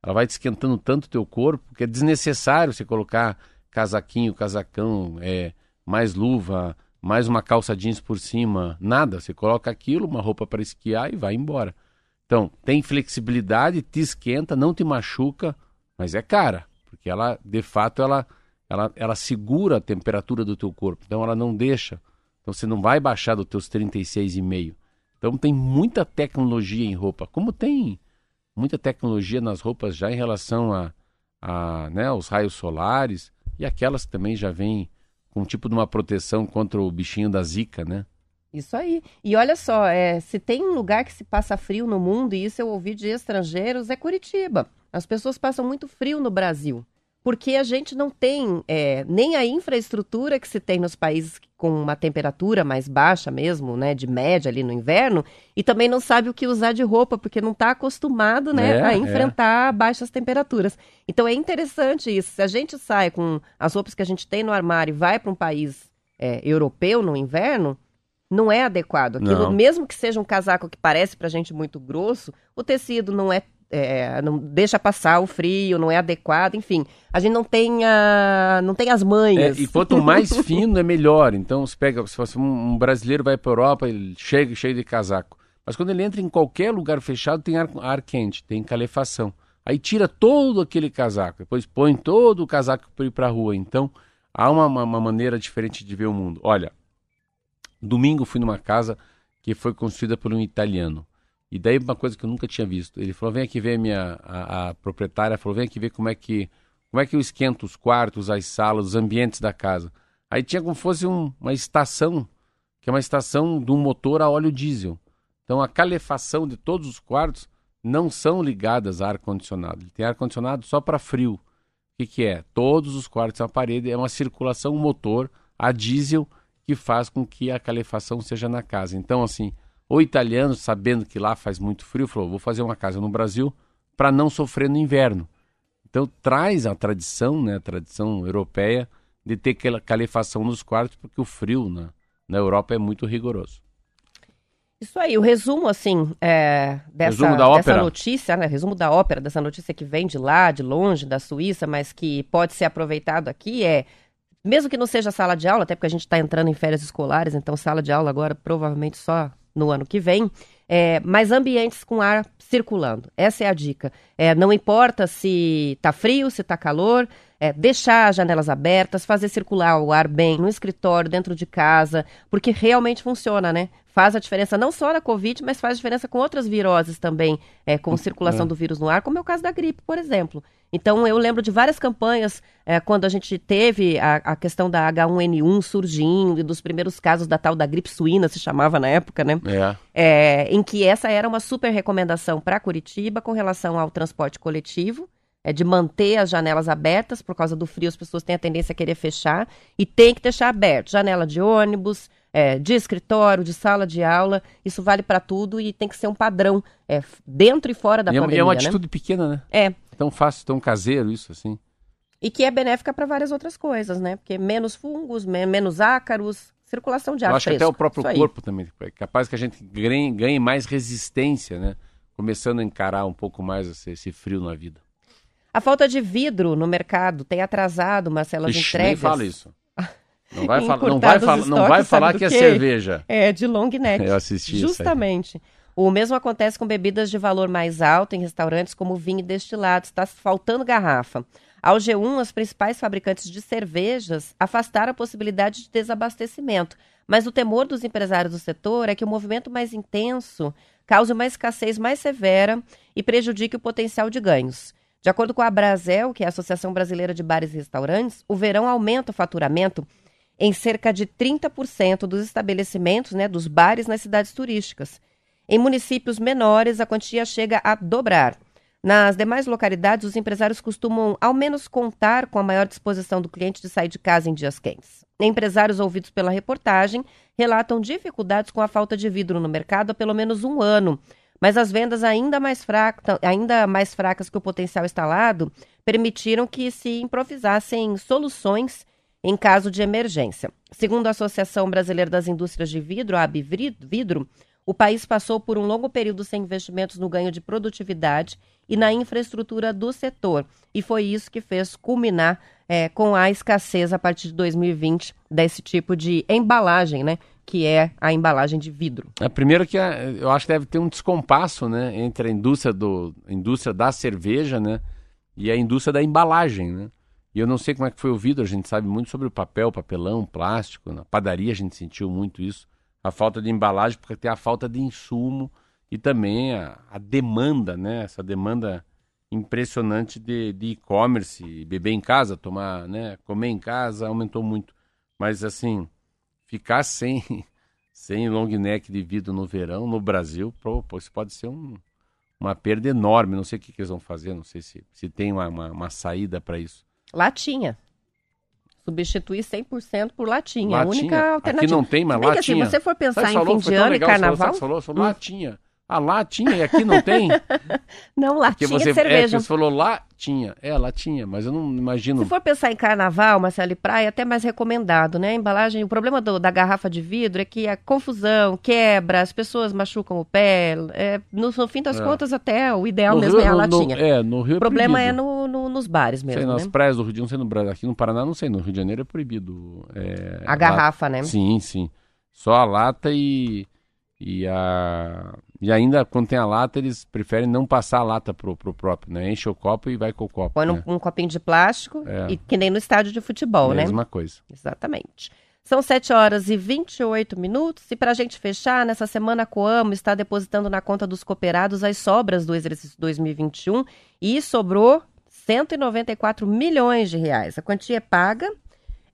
Ela vai esquentando tanto o teu corpo que é desnecessário você colocar casaquinho, casacão, é, mais luva, mais uma calça jeans por cima, nada. Você coloca aquilo, uma roupa para esquiar e vai embora. Então, tem flexibilidade, te esquenta, não te machuca, mas é cara, porque ela, de fato, ela, ela, ela segura a temperatura do teu corpo. Então, ela não deixa. Então, você não vai baixar dos teus 36,5. Então, tem muita tecnologia em roupa, como tem muita tecnologia nas roupas já em relação a, a né, os raios solares e aquelas que também já vêm um tipo de uma proteção contra o bichinho da zika, né? Isso aí. E olha só, é, se tem um lugar que se passa frio no mundo, e isso eu ouvi de estrangeiros, é Curitiba. As pessoas passam muito frio no Brasil porque a gente não tem é, nem a infraestrutura que se tem nos países com uma temperatura mais baixa mesmo, né, de média ali no inverno, e também não sabe o que usar de roupa, porque não está acostumado, né, É, a é. enfrentar baixas temperaturas. Então é interessante isso. Se a gente sai com as roupas que a gente tem no armário e vai para um país é, europeu no inverno, não é adequado. Aquilo, Não. mesmo que seja um casaco que parece pra gente muito grosso, o tecido não é, é, não deixa passar o frio, não é adequado, enfim, a gente não tem, a, não tem as É, manhas. e quanto mais fino é melhor. Então, você pega, se fosse um, um brasileiro vai para Europa, ele chega cheio de casaco. Mas quando ele entra em qualquer lugar fechado, tem ar, ar quente, tem calefação. Aí tira todo aquele casaco, depois põe todo o casaco para ir para a rua. Então, há uma, uma maneira diferente de ver o mundo. Olha, domingo fui numa casa que foi construída por um italiano. E daí uma coisa que eu nunca tinha visto. Ele falou: vem aqui ver minha a, a proprietária falou: vem aqui ver como é que como é que eu esquento os quartos, as salas, os ambientes da casa. Aí tinha como fosse um- uma estação, que é uma estação de um motor a óleo diesel. Então a calefação de todos os quartos não são ligadas a ar condicionado. Ele tem ar condicionado só para frio. O que, que é? Todos os quartos a parede é uma circulação motor a diesel que faz com que a calefação seja na casa. Então, assim, o italiano, sabendo que lá faz muito frio, falou: vou fazer uma casa no Brasil para não sofrer no inverno. Então, traz a tradição, né, a tradição europeia, de ter calefação nos quartos, porque o frio na, na Europa é muito rigoroso. Isso aí, o resumo, assim, é, dessa, resumo dessa notícia, né? Resumo da ópera, dessa notícia que vem de lá, de longe, da Suíça, mas que pode ser aproveitado aqui é. Mesmo que não seja sala de aula, até porque a gente está entrando em férias escolares, então sala de aula agora provavelmente só no ano que vem, é, mas ambientes com ar circulando. Essa é a dica. É, não importa se está frio, se está calor, é, deixar as janelas abertas, fazer circular o ar bem no escritório, dentro de casa, porque realmente funciona, né? Faz a diferença não só na Covid, mas faz diferença com outras viroses também, é, com circulação é. do vírus no ar, como é o caso da gripe, por exemplo. Então, eu lembro de várias campanhas, é, quando a gente teve a, a, questão da H1N1 surgindo, e dos primeiros casos da tal da gripe suína, se chamava na época, né? É. é em que essa era uma super recomendação para Curitiba com relação ao transporte coletivo é de manter as janelas abertas, por causa do frio as pessoas têm a tendência a querer fechar, e tem que deixar aberto, janela de ônibus, é, de escritório, de sala de aula, isso vale para tudo e tem que ser um padrão é, dentro e fora da e pandemia. É uma né? atitude né? pequena, né? É. Tão fácil, tão caseiro isso, assim. E que é benéfica para várias outras coisas, né? Porque menos fungos, me menos ácaros, circulação de ar Eu acho fresco, que até o próprio corpo também é capaz que a gente ganhe, ganhe mais resistência, né? Começando a encarar um pouco mais esse, esse frio na vida. A falta de vidro no mercado tem atrasado, Marcelo, as Ixi, entregas. Nem fala isso. Não vai, fala, não vai, fala, não vai falar que é cerveja. É, de long neck. Eu assisti Justamente. O mesmo acontece com bebidas de valor mais alto em restaurantes como vinho e destilados. Está faltando garrafa. Ao G1, as principais fabricantes de cervejas afastaram a possibilidade de desabastecimento. Mas o temor dos empresários do setor é que o movimento mais intenso cause uma escassez mais severa e prejudique o potencial de ganhos. De acordo com a Brasel, que é a Associação Brasileira de Bares e Restaurantes, o verão aumenta o faturamento em cerca de 30% dos estabelecimentos, né, dos bares nas cidades turísticas. Em municípios menores, a quantia chega a dobrar. Nas demais localidades, os empresários costumam ao menos contar com a maior disposição do cliente de sair de casa em dias quentes. Empresários ouvidos pela reportagem relatam dificuldades com a falta de vidro no mercado há pelo menos um ano, mas as vendas ainda mais, fraca, ainda mais fracas que o potencial instalado permitiram que se improvisassem soluções em caso de emergência. Segundo a Associação Brasileira das Indústrias de Vidro, a Abvidro, o país passou por um longo período sem investimentos no ganho de produtividade e na infraestrutura do setor. E foi isso que fez culminar é, com a escassez a partir de 2020 desse tipo de embalagem, né? Que é a embalagem de vidro. É, primeiro que a, eu acho que deve ter um descompasso, né, entre a indústria do a indústria da cerveja, né, e a indústria da embalagem, né? E eu não sei como é que foi o vidro, a gente sabe muito sobre o papel, papelão, plástico, na padaria a gente sentiu muito isso, a falta de embalagem porque tem a falta de insumo e também a, a demanda, né, essa demanda impressionante de e-commerce, beber em casa, tomar, né, comer em casa aumentou muito. Mas assim, ficar sem, sem long neck de vidro no verão, no Brasil, pô, isso pode ser um, uma perda enorme. Não sei o que, que, eles vão fazer, não sei se, se tem uma, uma, uma saída para isso. Latinha. Substituir 100% por latinha. latinha. A única alternativa. Aqui não tem, mas latinha. Que, assim, se você for pensar em fim de ano e carnaval... Você falou, falou hum. latinha. Ah, lá tinha e aqui não tem? não, lá tinha você, cerveja. É, você falou lá tinha. É, lá tinha, mas eu não imagino. Se for pensar em carnaval, Marcelo e praia, é até mais recomendado, né? A embalagem, o problema do, da garrafa de vidro é que a confusão, quebra, as pessoas machucam o pé. É, no, no fim das é. contas, até o ideal no mesmo Rio, é a latinha. No, é, no Rio é O problema é no, no, nos bares mesmo. Sei, né? nas praias do Rio, não sei no Brasil. Aqui no Paraná, não sei. No Rio de Janeiro é proibido. É, a garrafa, né? Sim, sim. Só a lata e e, a, e ainda, quando tem a lata, eles preferem não passar a lata pro, pro próprio, né? Enche o copo e vai com o copo. Põe né? um, um, copinho de plástico, é. e que nem no estádio de futebol, Mesma né? Mesma coisa. Exatamente. São 7 horas e 28 minutos. E para a gente fechar, nessa semana a Coamo está depositando na conta dos cooperados as sobras do exercício 2021 e sobrou 194 milhões de reais. A quantia é paga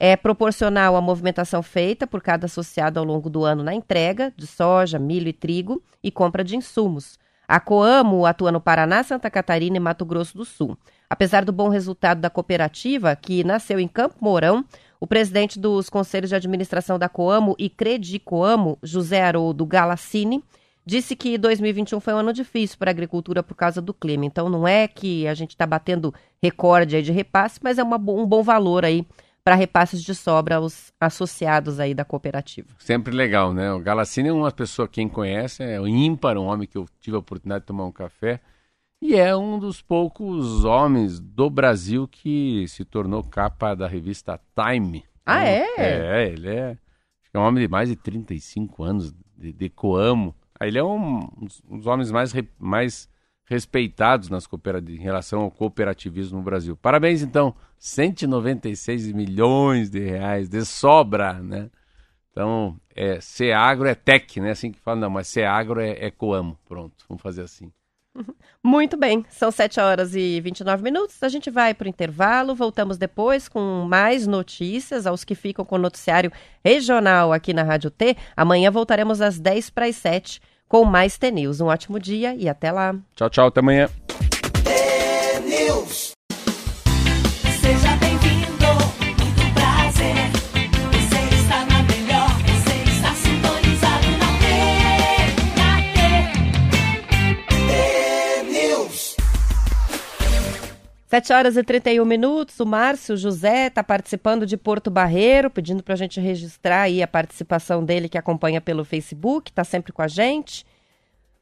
é proporcional à movimentação feita por cada associado ao longo do ano na entrega de soja, milho e trigo e compra de insumos. A Coamo atua no Paraná, Santa Catarina e Mato Grosso do Sul. Apesar do bom resultado da cooperativa, que nasceu em Campo Mourão, O presidente dos conselhos de administração da Coamo e Credicoamo, José Haroldo Galassini, disse que 2021 foi um ano difícil para a agricultura por causa do clima. Então não é que a gente está batendo recorde de repasse, mas é uma, um bom valor aí para repasses de sobra aos associados aí da cooperativa. Sempre legal, né? O Galassini é uma pessoa, quem conhece, é o ímpar, um homem que eu tive a oportunidade de tomar um café. E é um dos poucos homens do Brasil que se tornou capa da revista Time. Ah, então, é? É, ele é, é um homem de mais de 35 anos, de, de Coamo. Ele é um, um dos homens mais, mais respeitados nas em relação ao cooperativismo no Brasil. Parabéns, então. 196 milhões de reais de sobra, né? Então, é, Agro é tech, né? Assim que fala, não, mas Agro é, é Coamo. Pronto, vamos fazer assim. Muito bem, são 7 horas e 29 minutos. A gente vai para o intervalo, voltamos depois com mais notícias aos que ficam com o noticiário regional aqui na Rádio T. Amanhã voltaremos às 10 para as 7 com mais T-News. Um ótimo dia e até lá. Tchau, tchau, até amanhã. Sete horas e 31 minutos, o Márcio José está participando de Porto Barreiro, pedindo para a gente registrar aí a participação dele que acompanha pelo Facebook, está sempre com a gente.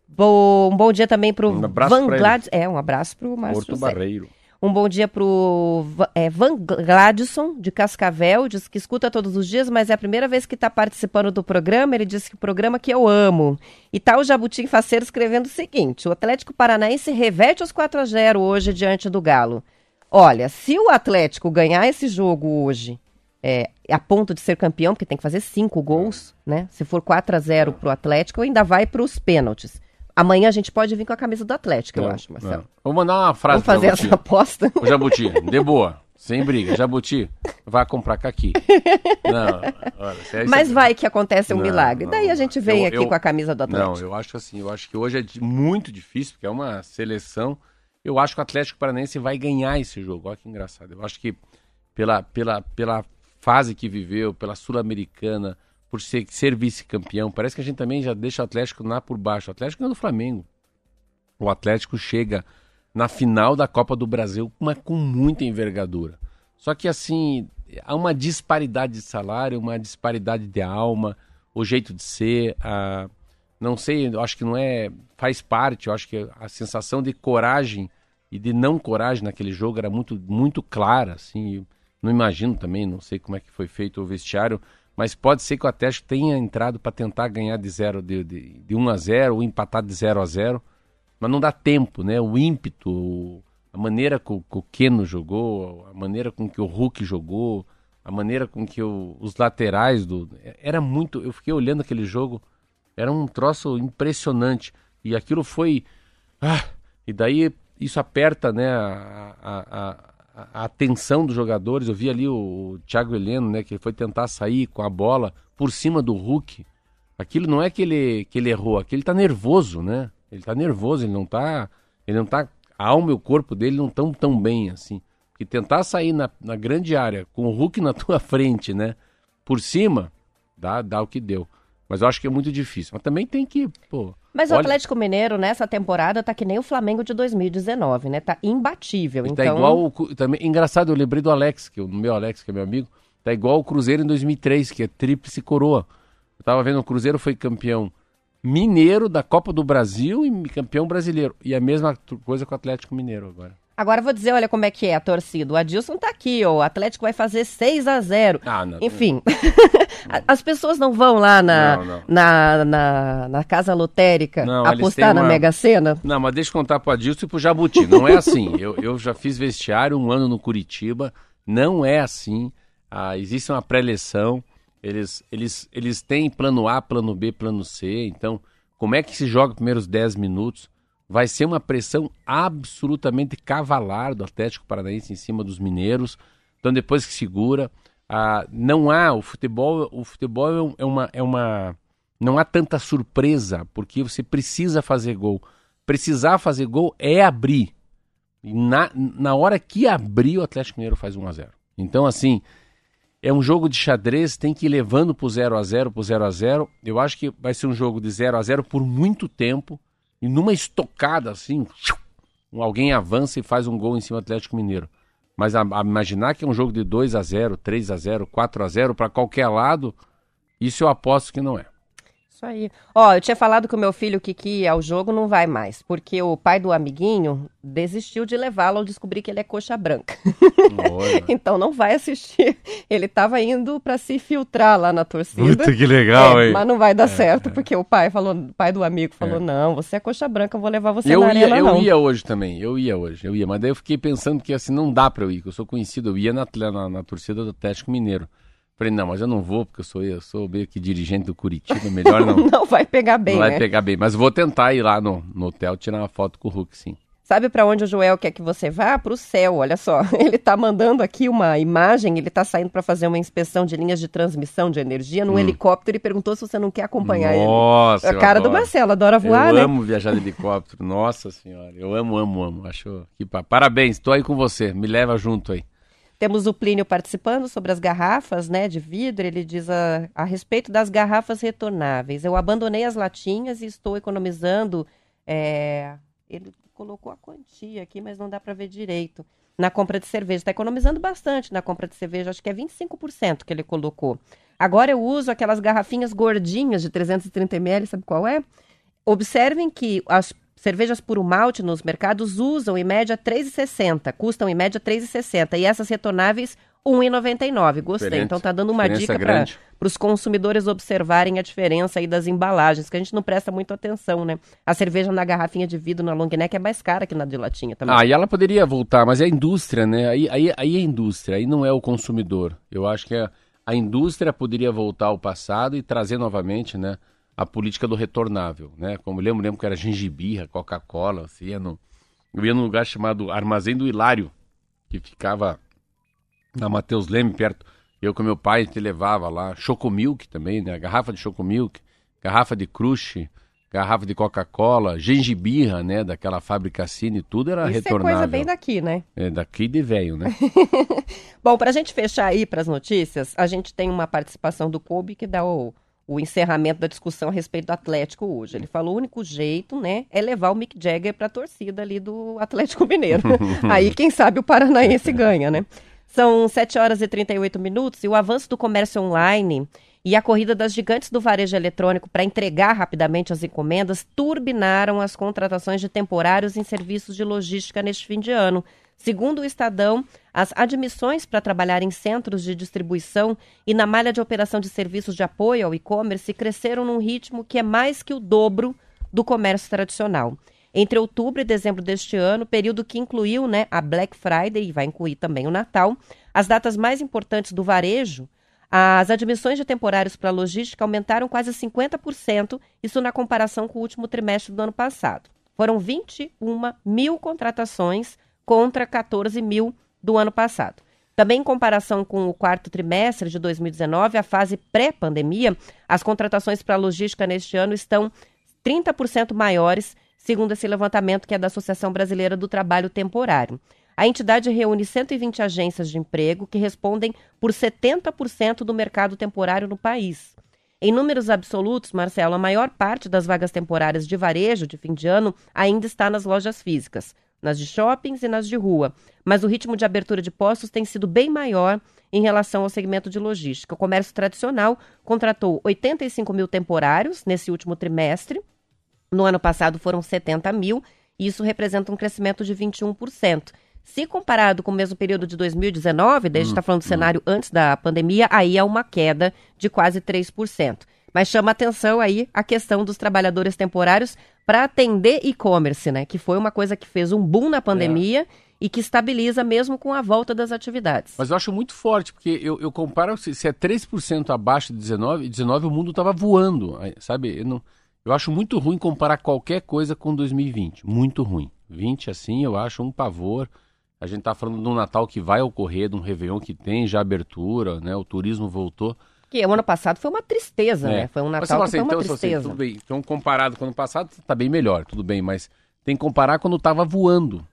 Bo um bom dia também para o um Van Gladson. É, um abraço para o Márcio Porto José. Barreiro. Um bom dia para o é, Van Gladson, de Cascavel, diz que escuta todos os dias, mas é a primeira vez que está participando do programa. Ele disse que o programa que eu amo. E tá o Jabutim Faceiro escrevendo o seguinte: o Atlético Paranaense reverte os 4 a 0 hoje diante do Galo. Olha, se o Atlético ganhar esse jogo hoje, é, a ponto de ser campeão, porque tem que fazer cinco gols, né? Se for 4 a 0 para o Atlético, ainda vai para os pênaltis. Amanhã a gente pode vir com a camisa do Atlético, não, eu acho, Marcelo. Não. Vou mandar uma frase Vamos fazer essa aposta? O Jabuti, de boa, sem briga. Jabuti, vai comprar caqui. Não, olha, é Mas vai que acontece um não, milagre. Daí a gente vem eu, aqui eu, com a camisa do Atlético. Não, eu acho assim, eu acho que hoje é muito difícil, porque é uma seleção. Eu acho que o Atlético Paranaense vai ganhar esse jogo. Olha que engraçado. Eu acho que pela, pela, pela fase que viveu, pela Sul-Americana, por ser, ser vice-campeão. Parece que a gente também já deixa o Atlético lá por baixo. O Atlético é do Flamengo. O Atlético chega na final da Copa do Brasil, mas com muita envergadura. Só que assim, há uma disparidade de salário, uma disparidade de alma, o jeito de ser, a... não sei, eu acho que não é, faz parte, eu acho que a sensação de coragem e de não coragem naquele jogo era muito muito clara, assim, não imagino também, não sei como é que foi feito o vestiário, mas pode ser que o Atlético tenha entrado para tentar ganhar de 0 de, de, de 1 a 0 ou empatar de 0 a 0 mas não dá tempo, né? O ímpeto, a maneira com que o Keno jogou, a maneira com que o Hulk jogou, a maneira com que o, os laterais do era muito, eu fiquei olhando aquele jogo, era um troço impressionante e aquilo foi ah, e daí isso aperta, né, a, a, atenção dos jogadores. Eu vi ali o, Thiago Heleno, né, que foi tentar sair com a bola por cima do Hulk. Aquilo não é que ele, que ele errou, aquilo ele tá nervoso, né? Ele tá nervoso, ele não tá. Ele não tá. A alma e o corpo dele não estão tão bem assim. Que tentar sair na, na grande área com o Hulk na tua frente, né? Por cima, dá, dá o que deu. Mas eu acho que é muito difícil. Mas também tem que, pô, mas Olha... o Atlético Mineiro nessa temporada tá que nem o Flamengo de 2019, né? Tá imbatível. Tá então... Tá igual o, também engraçado, eu lembrei do Alex, que o meu Alex, que é meu amigo, tá igual o Cruzeiro em 2003, que é tríplice coroa. Eu tava vendo o Cruzeiro foi campeão mineiro da Copa do Brasil e campeão brasileiro. E a mesma coisa com o Atlético Mineiro agora. Agora vou dizer, olha como é que é a torcida. O Adilson tá aqui, ó. O Atlético vai fazer 6 a 0 ah, não, Enfim, não. as pessoas não vão lá na, não, na, na, na, casa lotérica apostar na Mega Sena? Não, mas deixa eu contar pro Adilson e pro Jabuti. Não é assim. eu, eu já fiz vestiário um ano no Curitiba. Não é assim. Ah, existe uma pré-eleção. Eles, eles, eles têm plano A, plano B, plano C. Então, como é que se joga os primeiros 10 minutos? Vai ser uma pressão absolutamente cavalar do Atlético Paranaense em cima dos mineiros. Então depois que segura, ah, não há o futebol, o futebol é uma, é uma não há tanta surpresa porque você precisa fazer gol. Precisar fazer gol é abrir. E na, na hora que abrir o Atlético Mineiro faz 1 a 0. Então assim É um jogo de xadrez, tem que ir levando pro 0 a 0 pro 0 a 0 Eu acho que vai ser um jogo de 0 a 0 por muito tempo. E numa estocada assim, alguém avança e faz um gol em cima do Atlético Mineiro. Mas a, a imaginar que é um jogo de 2 a 0 3 a 0 4 a 0 para qualquer lado, isso eu aposto que não é. Isso aí. Ó, eu tinha falado que o meu filho que ia ao jogo não vai mais, porque o pai do amiguinho desistiu de levá-lo ao descobrir que ele é coxa branca. então não vai assistir. Ele estava indo para se filtrar lá na torcida. Puta que legal, é, hein? Mas não vai dar é, certo, é. porque o pai falou, o pai do amigo falou: é. "Não, você é coxa branca, eu vou levar você eu na ia, arena eu não". Ia hoje também. Eu ia hoje. Eu ia, mas daí eu fiquei pensando que assim não dá para eu ir, que eu sou conhecido, eu ia na, na, na torcida do Atlético Mineiro. Falei, não, mas eu não vou, porque eu sou, eu sou meio que dirigente do Curitiba, melhor não. não vai pegar bem, Não né? vai pegar bem, mas vou tentar ir lá no, no hotel tirar uma foto com o Hulk, sim. Sabe para onde o Joel quer que você vá? Para o céu, olha só. Ele está mandando aqui uma imagem, ele está saindo para fazer uma inspeção de linhas de transmissão de energia num hum. helicóptero e perguntou se você não quer acompanhar Nossa, ele. A cara do Marcelo, adora voar, eu né? Eu amo viajar de helicóptero, nossa senhora. Eu amo, amo, amo. Acho que parabéns, estou aí com você. Me leva junto aí. Temos o Plínio participando sobre as garrafas né, de vidro. Ele diz a, a respeito das garrafas retornáveis. Eu abandonei as latinhas e estou economizando. É... Ele colocou a quantia aqui, mas não dá para ver direito. Na compra de cerveja. Está economizando bastante na compra de cerveja. Acho que é 25% que ele colocou. Agora eu uso aquelas garrafinhas gordinhas de 330 ml, sabe qual é? Observem que as Cervejas puro malte nos mercados usam em média 3,60, custam em média 3,60 e essas retornáveis 1,99. Gostei. Diferente. Então tá dando uma dica para os consumidores observarem a diferença aí das embalagens, que a gente não presta muito atenção, né? A cerveja na garrafinha de vidro na long neck é mais cara que na de latinha também. Ah, e ela poderia voltar, mas é a indústria, né? Aí, aí, aí é a indústria, aí não é o consumidor. Eu acho que a, a indústria poderia voltar ao passado e trazer novamente, né? A política do retornável, né? Como eu lembro, lembro que era gengibirra, Coca-Cola, você ia no, eu ia num lugar chamado Armazém do Hilário, que ficava na Mateus Leme, perto. Eu com meu pai te levava lá, Chocomilk também, né? Garrafa de Chocomilk, garrafa de Crush, garrafa de Coca-Cola, gengibirra, né? Daquela fábrica Cine, tudo era Isso retornável. é coisa bem daqui, né? É, daqui de velho, né? Bom, pra gente fechar aí para as notícias, a gente tem uma participação do Kobe que dá o o encerramento da discussão a respeito do Atlético hoje. Ele falou: o único jeito, né, é levar o Mick Jagger para a torcida ali do Atlético Mineiro. Aí, quem sabe, o Paranaense ganha, né? São 7 horas e 38 minutos e o avanço do comércio online e a corrida das gigantes do varejo eletrônico para entregar rapidamente as encomendas turbinaram as contratações de temporários em serviços de logística neste fim de ano. Segundo o Estadão, as admissões para trabalhar em centros de distribuição e na malha de operação de serviços de apoio ao e-commerce cresceram num ritmo que é mais que o dobro do comércio tradicional. Entre outubro e dezembro deste ano, período que incluiu né, a Black Friday e vai incluir também o Natal, as datas mais importantes do varejo, as admissões de temporários para logística aumentaram quase 50%, isso na comparação com o último trimestre do ano passado. Foram 21 mil contratações contra 14 mil do ano passado. Também em comparação com o quarto trimestre de 2019, a fase pré-pandemia, as contratações para logística neste ano estão 30% maiores, segundo esse levantamento que é da Associação Brasileira do Trabalho Temporário. A entidade reúne 120 agências de emprego que respondem por 70% do mercado temporário no país. Em números absolutos, Marcelo, a maior parte das vagas temporárias de varejo de fim de ano ainda está nas lojas físicas nas de shoppings e nas de rua, mas o ritmo de abertura de postos tem sido bem maior em relação ao segmento de logística. O comércio tradicional contratou 85 mil temporários nesse último trimestre. No ano passado foram 70 mil, e isso representa um crescimento de 21%. Se comparado com o mesmo período de 2019, desde hum, está falando do hum. cenário antes da pandemia, aí é uma queda de quase 3%. Mas chama atenção aí a questão dos trabalhadores temporários para atender e-commerce, né? Que foi uma coisa que fez um boom na pandemia. É. E que estabiliza mesmo com a volta das atividades. Mas eu acho muito forte, porque eu, eu comparo, se, se é 3% abaixo de 19, 19 o mundo estava voando, sabe? Eu, não, eu acho muito ruim comparar qualquer coisa com 2020, muito ruim. 20 assim, eu acho um pavor. A gente está falando de um Natal que vai ocorrer, de um Réveillon que tem já abertura, né? O turismo voltou. Que o ano passado foi uma tristeza, é. né? Foi um Natal que assim, foi uma então, tristeza. Assim, tudo bem. Então, comparado com o ano passado, está bem melhor, tudo bem. Mas tem que comparar quando estava voando.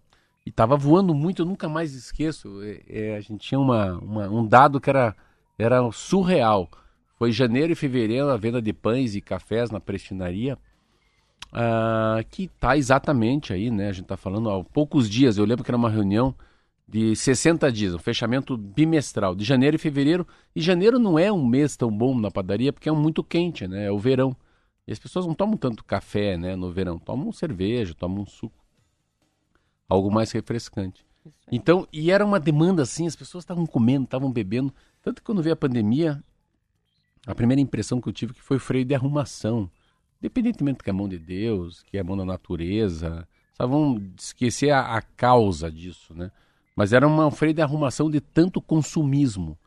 E estava voando muito, eu nunca mais esqueço. É, é, a gente tinha uma, uma, um dado que era Era surreal. Foi janeiro e fevereiro a venda de pães e cafés na prestinaria, uh, que está exatamente aí, né? A gente está falando há poucos dias. Eu lembro que era uma reunião de 60 dias, um fechamento bimestral, de janeiro e fevereiro. E janeiro não é um mês tão bom na padaria porque é muito quente, né? É o verão. E as pessoas não tomam tanto café, né, no verão. Tomam cerveja, tomam um suco. Algo mais refrescante. Então, e era uma demanda assim, as pessoas estavam comendo, estavam bebendo. Tanto que quando veio a pandemia, a primeira impressão que eu tive que foi freio de arrumação. Independentemente que é a mão de Deus, que é a mão da natureza, só vão esquecer a, a causa disso, né? Mas era uma freio de arrumação de tanto consumismo.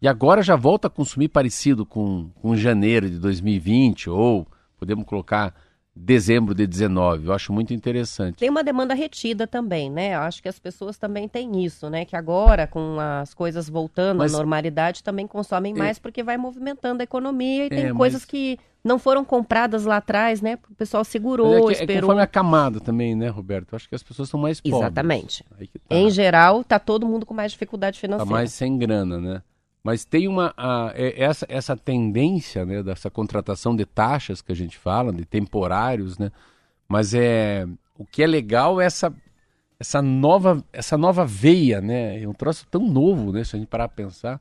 E agora já volta a consumir parecido com, com janeiro de 2020, ou podemos colocar dezembro de 19. Eu acho muito interessante. Tem uma demanda retida também, né? Eu acho que as pessoas também têm isso, né? Que agora, com as coisas voltando mas, à normalidade, também consomem é, mais porque vai movimentando a economia e tem é, coisas mas... que não foram compradas lá atrás, né? O pessoal segurou, é que, esperou. É conforme a camada também, né, Roberto? Eu acho que as pessoas são mais pobres. Exatamente. Tá. Em geral, tá todo mundo com mais dificuldade financeira. Tá mais sem grana, né? Mas tem uma a, é, essa, essa tendência né, dessa contratação de taxas que a gente fala, de temporários, né? Mas é o que é legal é essa, essa, nova, essa nova veia, né? É um troço tão novo, né? Se a gente parar para pensar.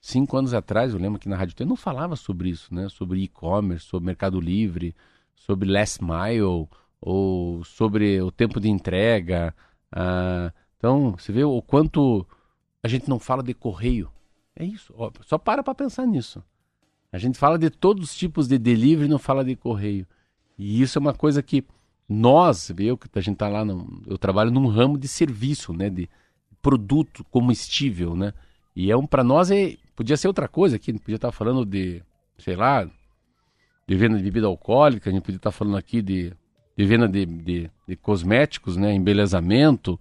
Cinco anos atrás, eu lembro que na Rádio T não falava sobre isso, né? Sobre e-commerce, sobre Mercado Livre, sobre last mile, ou sobre o tempo de entrega. Ah, então, você vê o quanto a gente não fala de correio, é isso. Ó, só para para pensar nisso. A gente fala de todos os tipos de delivery não fala de correio. E isso é uma coisa que nós, eu que a gente tá lá, no, eu trabalho num ramo de serviço, né, de produto comestível, né? E é um para nós é podia ser outra coisa aqui, podia estar tá falando de, sei lá, de venda de bebida alcoólica, a gente podia estar tá falando aqui de, de venda de, de, de cosméticos, né, embelezamento,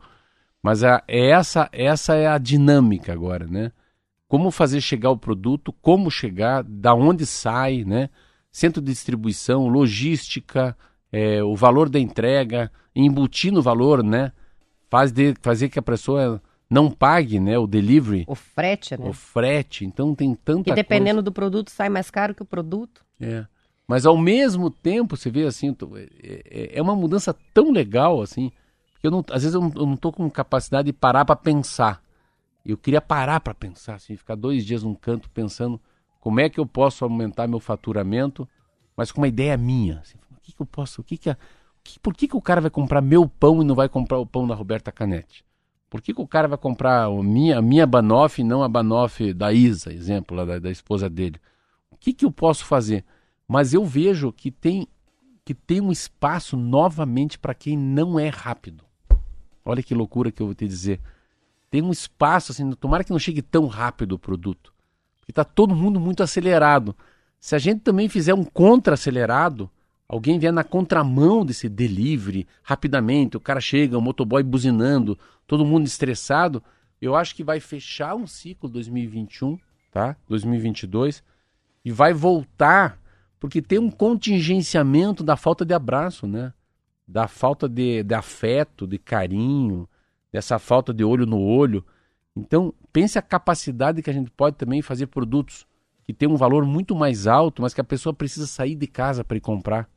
mas a, é essa essa é a dinâmica agora, né? Como fazer chegar o produto, como chegar, da onde sai, né? Centro de distribuição, logística, é, o valor da entrega, embutir no valor, né? Faz de, fazer que a pessoa não pague, né? O delivery. O frete, né? O frete. Então tem tanta E dependendo coisa. do produto, sai mais caro que o produto. É. Mas ao mesmo tempo, você vê assim, é, é, é uma mudança tão legal, assim, que eu não, às vezes eu não, tô com capacidade de parar para pensar. Eu queria parar para pensar, assim, ficar dois dias num canto pensando como é que eu posso aumentar meu faturamento, mas com uma ideia minha. Assim, o que, que eu posso, o que que, a, que, por que, que o cara vai comprar meu pão e não vai comprar o pão da Roberta Canetti? Por que, que o cara vai comprar a minha, a minha Banoff e não a Banoff da Isa, exemplo, lá da, da esposa dele? O que, que eu posso fazer? Mas eu vejo que tem, que tem um espaço novamente para quem não é rápido. Olha que loucura que eu vou te dizer tem um espaço, assim, tomara que não chegue tão rápido o produto. Porque está todo mundo muito acelerado. Se a gente também fizer um contra-acelerado, alguém vier na contramão desse delivery rapidamente, o cara chega, o motoboy buzinando, todo mundo estressado, eu acho que vai fechar um ciclo 2021, tá? 2022 e vai voltar porque tem um contingenciamento da falta de abraço, né? Da falta de, de afeto, de carinho, dessa falta de olho no olho. Então, pense a capacidade que a gente pode também fazer produtos que tem um valor muito mais alto, mas que a pessoa precisa sair de casa para ir comprar.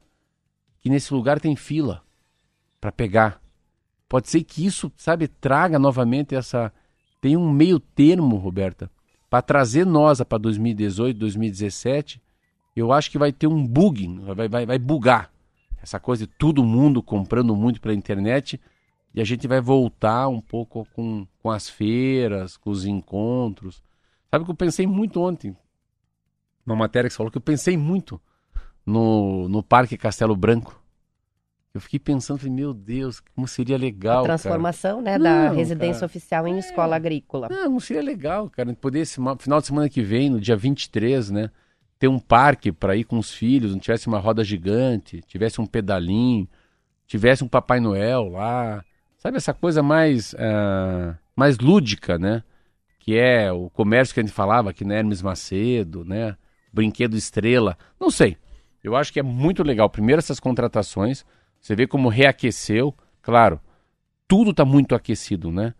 Que nesse lugar tem fila para pegar. Pode ser que isso, sabe, traga novamente essa. Tem um meio termo, Roberta, para trazer nós para 2018, 2017. Eu acho que vai ter um bugging, vai, vai, vai bugar. Essa coisa de todo mundo comprando muito pela internet e a gente vai voltar um pouco com, com as feiras, com os encontros. Sabe que eu pensei muito ontem, uma matéria que você falou, que eu pensei muito no, no Parque Castelo Branco. Eu fiquei pensando, falei, meu Deus, como seria legal. A transformação, cara. né, da não, residência cara, oficial em é, escola agrícola. Não, não seria legal, cara. Poder, esse final de semana que vem, no dia 23, né, ter um parque para ir com os filhos, não tivesse uma roda gigante, tivesse um pedalinho, tivesse um Papai Noel lá, Sabe essa coisa mais, uh, mais lúdica, né? Que é o comércio que a gente falava aqui na Hermes Macedo, né? Brinquedo Estrela. Não sei. Eu acho que é muito legal. Primeiro essas contratações. Você vê como reaqueceu. Claro, tudo está muito aquecido, né?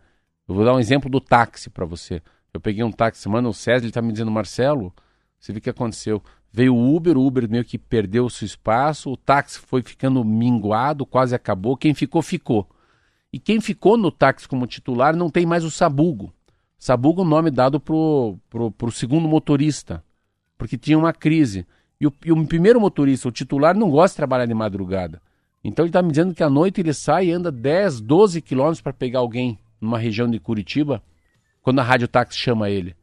Eu vou dar um exemplo do táxi para você. Eu peguei um táxi semana, o César ele tá me dizendo, Marcelo, você vê o que aconteceu. Veio o Uber, o Uber meio que perdeu o seu espaço, o táxi foi ficando minguado, quase acabou. Quem ficou, ficou. E quem ficou no táxi como titular não tem mais o Sabugo. Sabugo é o nome dado pro, pro, pro segundo motorista, porque tinha uma crise. E o, e o primeiro motorista, o titular, não gosta de trabalhar de madrugada. Então ele está me dizendo que à noite ele sai e anda 10, 12 quilômetros para pegar alguém numa região de Curitiba, quando a rádio táxi chama ele.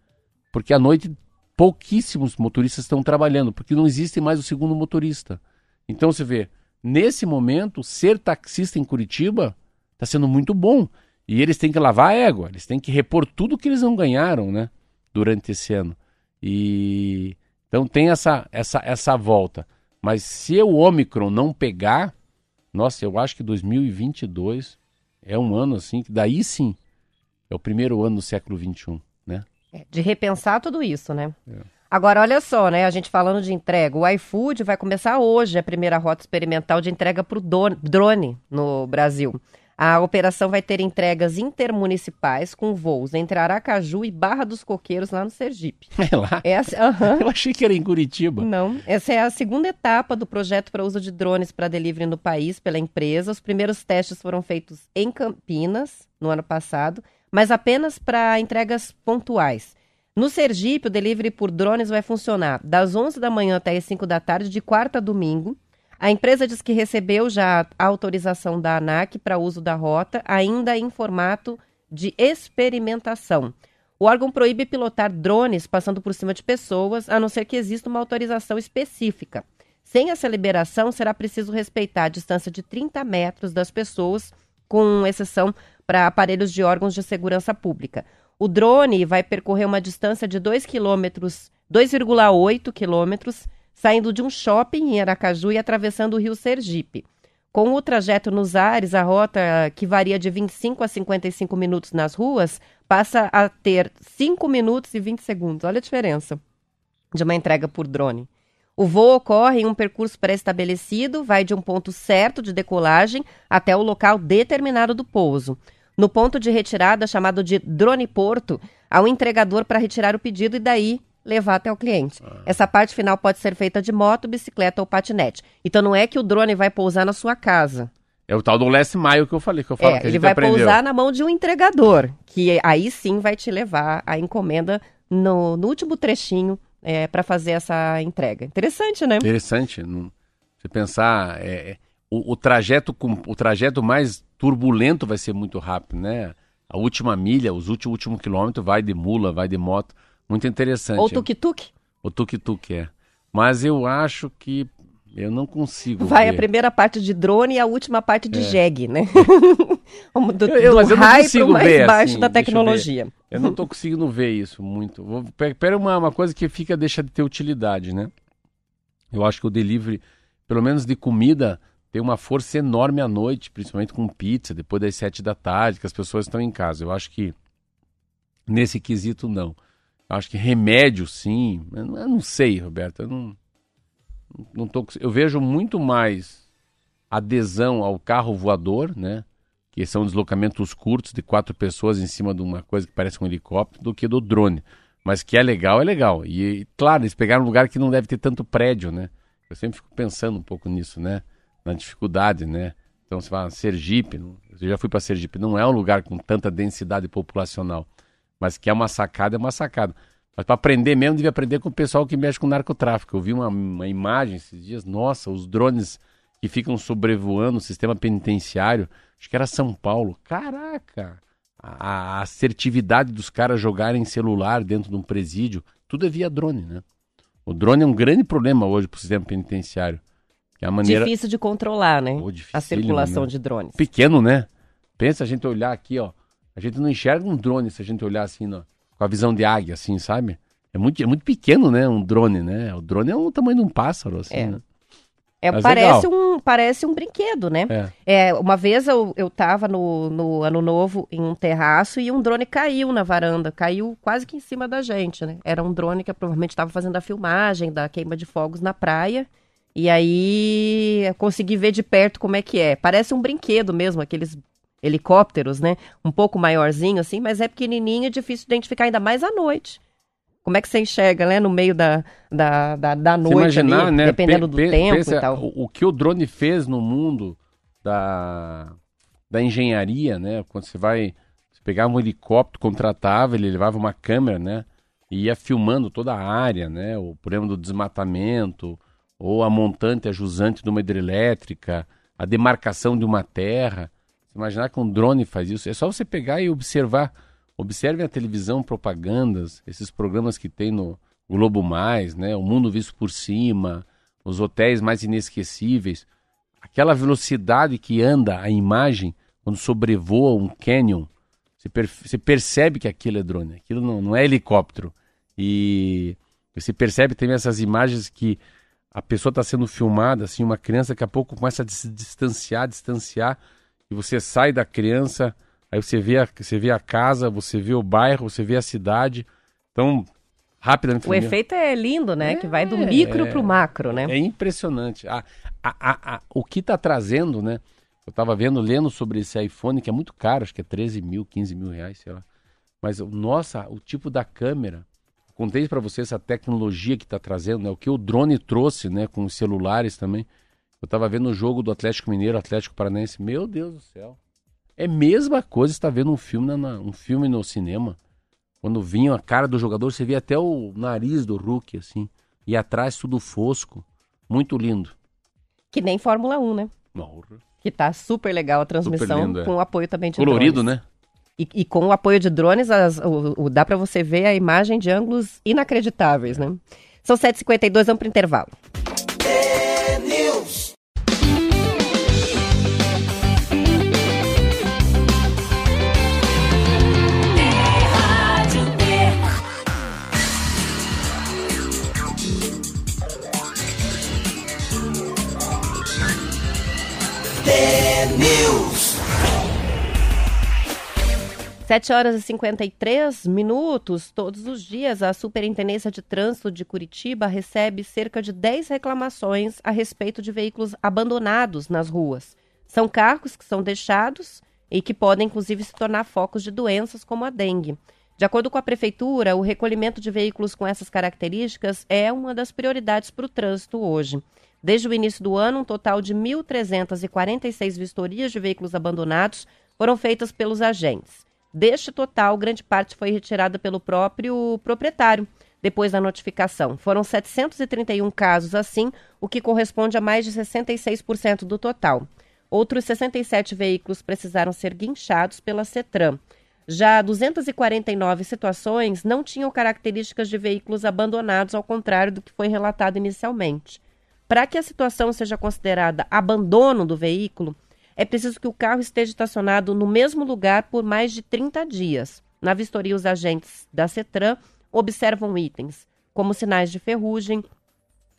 Porque à noite pouquíssimos motoristas estão trabalhando, porque não existe mais o segundo motorista. Então você vê, nesse momento, ser taxista em Curitiba está sendo muito bom. E eles têm que lavar a égua, eles têm que repor tudo que eles não ganharam, né? Durante esse ano. E então tem essa, essa, essa volta. Mas se o Omicron não pegar, nossa, eu acho que 2022 é um ano assim, que daí sim é o primeiro ano do século XXI. É, de repensar tudo isso, né? É. Agora, olha só, né? A gente falando de entrega. O iFood vai começar hoje a primeira rota experimental de entrega para o drone no Brasil. A operação vai ter entregas intermunicipais com voos entre Aracaju e Barra dos Coqueiros, lá no Sergipe. É lá? Essa. Eu achei que era em Curitiba. Não. Essa é a segunda etapa do projeto para uso de drones para delivery no país pela empresa. Os primeiros testes foram feitos em Campinas, no ano passado mas apenas para entregas pontuais. No Sergipe, o delivery por drones vai funcionar das 11 da manhã até as 5 da tarde, de quarta a domingo. A empresa diz que recebeu já a autorização da ANAC para uso da rota, ainda em formato de experimentação. O órgão proíbe pilotar drones passando por cima de pessoas, a não ser que exista uma autorização específica. Sem essa liberação, será preciso respeitar a distância de 30 metros das pessoas, com exceção para aparelhos de órgãos de segurança pública. O drone vai percorrer uma distância de 2 quilômetros, 2,8 quilômetros, saindo de um shopping em Aracaju e atravessando o rio Sergipe. Com o trajeto nos ares, a rota, que varia de 25 a 55 minutos nas ruas, passa a ter 5 minutos e 20 segundos. Olha a diferença de uma entrega por drone. O voo ocorre em um percurso pré-estabelecido, vai de um ponto certo de decolagem até o local determinado do pouso. No ponto de retirada, chamado de drone porto, há um entregador para retirar o pedido e daí levar até o cliente. Ah. Essa parte final pode ser feita de moto, bicicleta ou patinete. Então não é que o drone vai pousar na sua casa. É o tal do last mile que eu falei, que eu falo é, que ele vai aprendeu. pousar na mão de um entregador, que aí sim vai te levar a encomenda no, no último trechinho é, para fazer essa entrega. Interessante, né? Interessante. Você pensar, é, é, o, o, trajeto com, o trajeto mais turbulento vai ser muito rápido, né? A última milha, os últimos último quilômetro vai de mula, vai de moto. Muito interessante. Ou tuk-tuk? O tuk-tuk, é. Mas eu acho que eu não consigo. Vai ver. a primeira parte de drone e a última parte de é. jegue, né? do, eu, eu, mas eu não consigo mais ver, baixo assim, da tecnologia. Eu, eu, não estou conseguindo ver isso muito. Vou, pera uma, uma coisa que fica, deixa de ter utilidade, né? Eu acho que o delivery, pelo menos de comida, tem uma força enorme à noite, principalmente com pizza, depois das sete da tarde, que as pessoas estão em casa. Eu acho que nesse quesito não. Acho que remédio sim. Eu não sei, Roberto. Eu não, não tô, eu vejo muito mais adesão ao carro voador, né? Que são deslocamentos curtos de quatro pessoas em cima de uma coisa que parece um helicóptero, do que do drone. Mas que é legal, é legal. E, claro, eles pegaram um lugar que não deve ter tanto prédio, né? Eu sempre fico pensando um pouco nisso, né? na dificuldade, né? Então você fala Sergipe, eu já fui para Sergipe, não é um lugar com tanta densidade populacional, mas que é uma sacada, é uma sacada. Mas para aprender mesmo, devia aprender com o pessoal que mexe com narcotráfico. Eu vi uma, uma imagem esses dias, nossa, os drones que ficam sobrevoando o sistema penitenciário, acho que era São Paulo. Caraca! A, a assertividade dos caras jogarem celular dentro de um presídio, tudo é via drone, né? O drone é um grande problema hoje para o sistema penitenciário. Que é a maneira... Difícil de controlar, né? Oh, a circulação né? de drones. Pequeno, né? Pensa a gente olhar aqui, ó. A gente não enxerga um drone se a gente olhar assim, com a visão de águia, assim, sabe? É muito, é muito pequeno, né? Um drone, né? O drone é o tamanho de um pássaro, assim, é. né? É, parece, um, parece um brinquedo, né? É. é uma vez eu, eu tava no, no Ano Novo em um terraço e um drone caiu na varanda, caiu quase que em cima da gente, né? Era um drone que provavelmente estava fazendo a filmagem da queima de fogos na praia e aí consegui ver de perto como é que é. Parece um brinquedo mesmo, aqueles helicópteros, né? Um pouco maiorzinho assim, mas é pequenininho e difícil de identificar ainda mais à noite. Como é que você enxerga, né, no meio da, da, da, da noite imaginar, ali, né? dependendo pe- do tempo e tal. O, o que o drone fez no mundo da, da engenharia, né? Quando você vai. Você pegava um helicóptero, contratava, ele levava uma câmera, né? E ia filmando toda a área, né? O problema do desmatamento, ou a montante, a jusante de uma hidrelétrica, a demarcação de uma terra. Imaginar que um drone faz isso? É só você pegar e observar. Observe a televisão, propagandas, esses programas que tem no Globo Mais, né? O Mundo Visto por Cima, os hotéis mais inesquecíveis. Aquela velocidade que anda a imagem quando sobrevoa um canyon, você, per- você percebe que aquilo é drone, aquilo não, não é helicóptero. E você percebe também essas imagens que a pessoa está sendo filmada, assim, uma criança daqui a pouco começa a se distanciar, distanciar, e você sai da criança, aí você vê a, você vê a casa, você vê o bairro, você vê a cidade. Então, rapidamente. O efeito é lindo, né? que vai do micro pro macro, né? É impressionante. A, a, a, o que está trazendo, né? Eu estava vendo, lendo sobre esse iPhone, que é muito caro, acho que é 13 mil, 15 mil reais, sei lá. Mas, nossa, o tipo da câmera. Contei para vocês essa tecnologia que está trazendo, né? O que o drone trouxe, né? Com os celulares também. Eu estava vendo o jogo do Atlético Mineiro, Atlético Paranaense. Meu Deus do céu. É a mesma coisa está vendo um filme, na- na- um filme no cinema. Quando vinha a cara do jogador, você via até o nariz do Hulk, assim. E atrás tudo fosco. Muito lindo. Que nem Fórmula 1, né? Porra. Que tá super legal a transmissão, lindo, é. com o apoio também de Colorido, drones. né? E, e com o apoio de drones, as- o, o- dá pra você ver a imagem de ângulos inacreditáveis, né? São 7h52, vamos pro intervalo. 7 horas e 53 minutos. Todos os dias, a Superintendência de Trânsito de Curitiba recebe cerca de 10 reclamações a respeito de veículos abandonados nas ruas. São carros que são deixados e que podem, inclusive, se tornar focos de doenças como a dengue. De acordo com a Prefeitura, o recolhimento de veículos com essas características é uma das prioridades para o trânsito hoje. Desde o início do ano, um total de 1.346 vistorias de veículos abandonados foram feitas pelos agentes. Deste total, grande parte foi retirada pelo próprio proprietário depois da notificação. Foram 731 casos assim, o que corresponde a mais de 66% do total. Outros 67 veículos precisaram ser guinchados pela CETRAN. Já 249 situações não tinham características de veículos abandonados, ao contrário do que foi relatado inicialmente. Para que a situação seja considerada abandono do veículo, é preciso que o carro esteja estacionado no mesmo lugar por mais de 30 dias. Na vistoria, os agentes da CETRAN observam itens como sinais de ferrugem,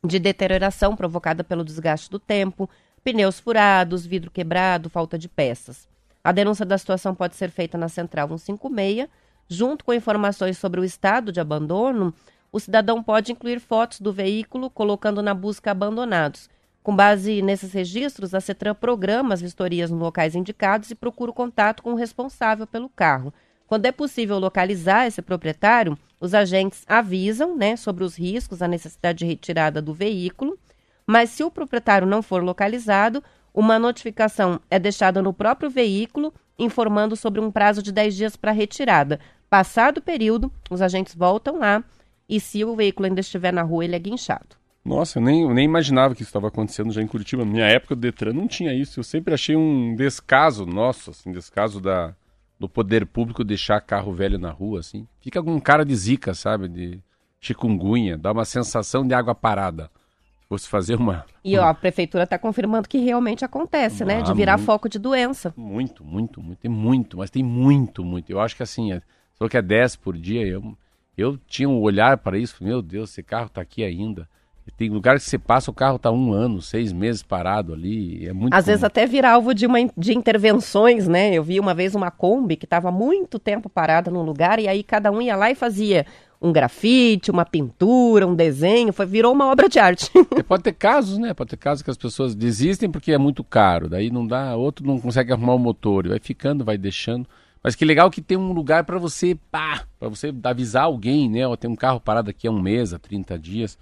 de deterioração provocada pelo desgaste do tempo, pneus furados, vidro quebrado, falta de peças. A denúncia da situação pode ser feita na Central 156, junto com informações sobre o estado de abandono. O cidadão pode incluir fotos do veículo, colocando na busca abandonados. Com base nesses registros, a CETRAN programa as vistorias nos locais indicados e procura o contato com o responsável pelo carro. Quando é possível localizar esse proprietário, os agentes avisam né, sobre os riscos, a necessidade de retirada do veículo. Mas se o proprietário não for localizado, uma notificação é deixada no próprio veículo, informando sobre um prazo de 10 dias para retirada. Passado o período, os agentes voltam lá e, se o veículo ainda estiver na rua, ele é guinchado. Nossa, eu nem, eu nem imaginava que isso estava acontecendo já em Curitiba. Na minha época do Detran não tinha isso. Eu sempre achei um descaso nosso, assim, descaso da, do poder público deixar carro velho na rua, assim. Fica com cara de zica, sabe? De chikungunya. Dá uma sensação de água parada. Se fosse fazer uma... E ó, a prefeitura está confirmando que realmente acontece, né? De Ah, virar muito. foco de doença. Muito, muito, muito. Tem muito, mas tem muito, muito. Eu acho que assim, é, só que é 10 por dia, eu, eu tinha um olhar para isso. Meu Deus, esse carro tá aqui ainda. Tem lugares que você passa, o carro tá um ano, seis meses parado ali. É muito Às vezes comum. até vira alvo de, uma, de intervenções, né? Eu vi uma vez uma Kombi que estava muito tempo parada num lugar e aí cada um ia lá e fazia um grafite, uma pintura, um desenho, foi, virou uma obra de arte. E pode ter casos, né? Pode ter casos que as pessoas desistem porque é muito caro, daí não dá, outro não consegue arrumar o motor, vai ficando, vai deixando. Mas que legal que tem um lugar para você, pá, para você avisar alguém, né? Ó, tem um carro parado aqui há um mês, há 30 dias.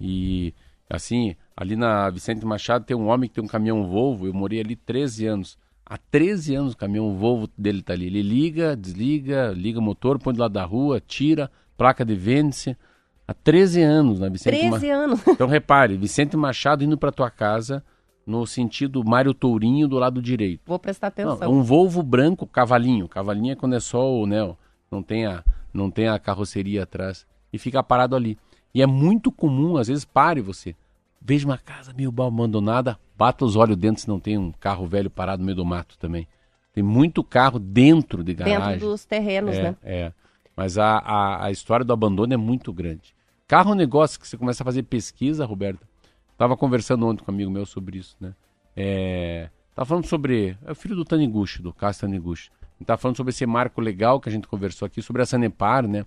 E assim, ali na Vicente Machado tem um homem que tem um caminhão Volvo, eu morei ali 13 anos. Há 13 anos o caminhão Volvo dele tá ali. Ele liga, desliga, liga o motor, põe do lado da rua, tira, placa de vênice. Há 13 anos na Vicente 13 Machado. anos. Então repare, Vicente Machado indo para tua casa no sentido Mário Tourinho do lado direito. Vou prestar Não, atenção. um Volvo branco cavalinho. Cavalinho é quando é só o, né, não tem a não tem a carroceria atrás e fica parado ali. E é muito comum, às vezes pare você. Veja uma casa meio abandonada, bata os olhos dentro se não tem um carro velho parado no meio do mato também. Tem muito carro dentro de garagem. Dentro dos terrenos, É, né? é. Mas a, a, a história do abandono é muito grande. Carro é um negócio que você começa a fazer pesquisa, Roberto. Tava conversando ontem com um amigo meu sobre isso, né? É, tava falando sobre. É o filho do Taniguchi, do Cássio Taniguchi. Tava falando sobre esse marco legal que a gente conversou aqui, sobre a Sanepar, né?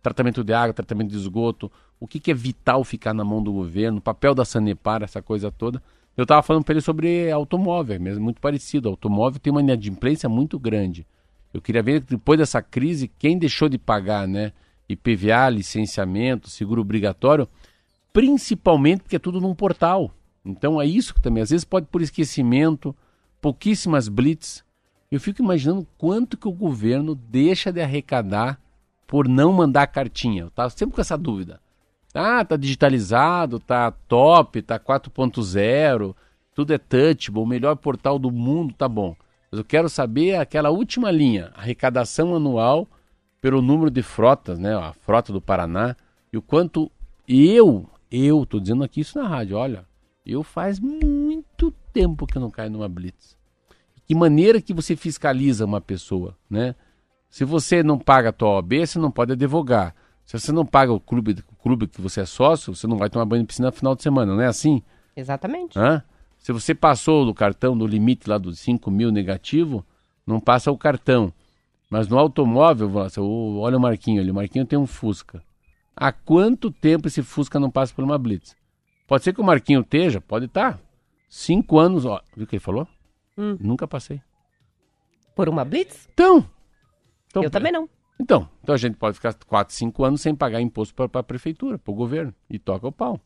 Tratamento de água, tratamento de esgoto, o que, que é vital ficar na mão do governo, o papel da Sanepar, essa coisa toda. Eu tava falando para ele sobre automóvel, mesmo muito parecido. O automóvel tem uma inadimplência muito grande. Eu queria ver depois dessa crise quem deixou de pagar, né? IPVA, licenciamento, seguro obrigatório, principalmente porque é tudo num portal. Então é isso que também, às vezes pode por esquecimento, pouquíssimas blitz. Eu fico imaginando quanto que o governo deixa de arrecadar por não mandar cartinha. Eu tava sempre com essa dúvida. Ah, tá digitalizado, tá top, tá 4.0, tudo é touchable, o melhor portal do mundo, tá bom. Mas eu quero saber aquela última linha, arrecadação anual pelo número de frotas, né? A frota do Paraná e o quanto eu, eu tô dizendo aqui isso na rádio, olha, eu faz muito tempo que eu não caio numa blitz. Que maneira que você fiscaliza uma pessoa, né? Se você não paga a tua OAB, você não pode advogar. Se você não paga o clube, o clube que você é sócio, você não vai tomar banho de piscina no final de semana, não é assim? Exatamente. Hã? Se você passou do cartão, no limite lá dos 5 mil negativo, não passa o cartão. Mas no automóvel, olha o Marquinho ali, o Marquinho tem um Fusca. Há quanto tempo esse Fusca não passa por uma blitz? Pode ser que o Marquinho esteja, pode estar. Cinco anos, ó. Viu o que ele falou? Hum. Nunca passei. Por uma blitz? Então. então Eu também não. Então, então a gente pode ficar 4, 5 anos sem pagar imposto para a prefeitura, para o governo, e toca o pau.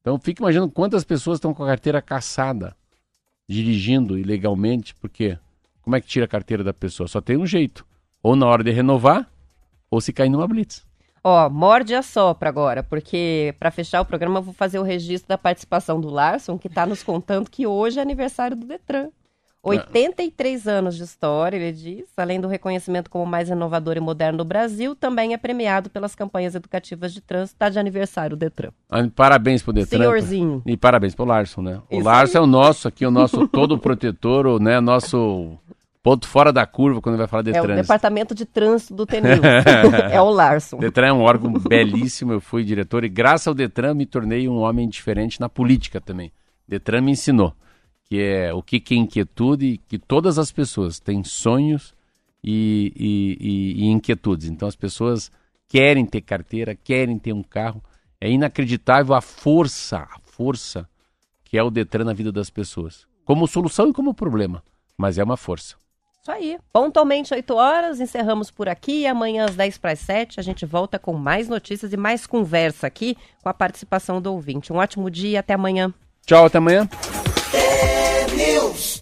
Então fica imaginando quantas pessoas estão com a carteira caçada, dirigindo ilegalmente, porque como é que tira a carteira da pessoa? Só tem um jeito, ou na hora de renovar, ou se cair numa blitz. Ó, morde a sopra agora, porque para fechar o programa eu vou fazer o registro da participação do Larson, que está nos contando que hoje é aniversário do Detran. 83 anos de história, ele diz, além do reconhecimento como o mais inovador e moderno do Brasil, também é premiado pelas campanhas educativas de trânsito. Está de aniversário o Detran. Ah, Parabéns pro Detran. Senhorzinho. E parabéns pro Larson, né? O Isso Larson é o nosso aqui, o nosso todo protetor, o né, nosso ponto fora da curva quando vai falar de É o trânsito. departamento de trânsito do TNU. é o Larson. Detran é um órgão belíssimo, eu fui diretor e graças ao Detran me tornei um homem diferente na política também. Detran me ensinou que é o que, que é inquietude, que todas as pessoas têm sonhos e, e- e- e inquietudes. Então as pessoas querem ter carteira, querem ter um carro. É inacreditável a força, a força que é o Detran na vida das pessoas. Como solução e como problema, mas é uma força. Isso aí. Pontualmente 8 horas, encerramos por aqui. Amanhã às 10 para as 7 a gente volta com mais notícias e mais conversa aqui com a participação do ouvinte. Um ótimo dia, até amanhã. Tchau, até amanhã. News.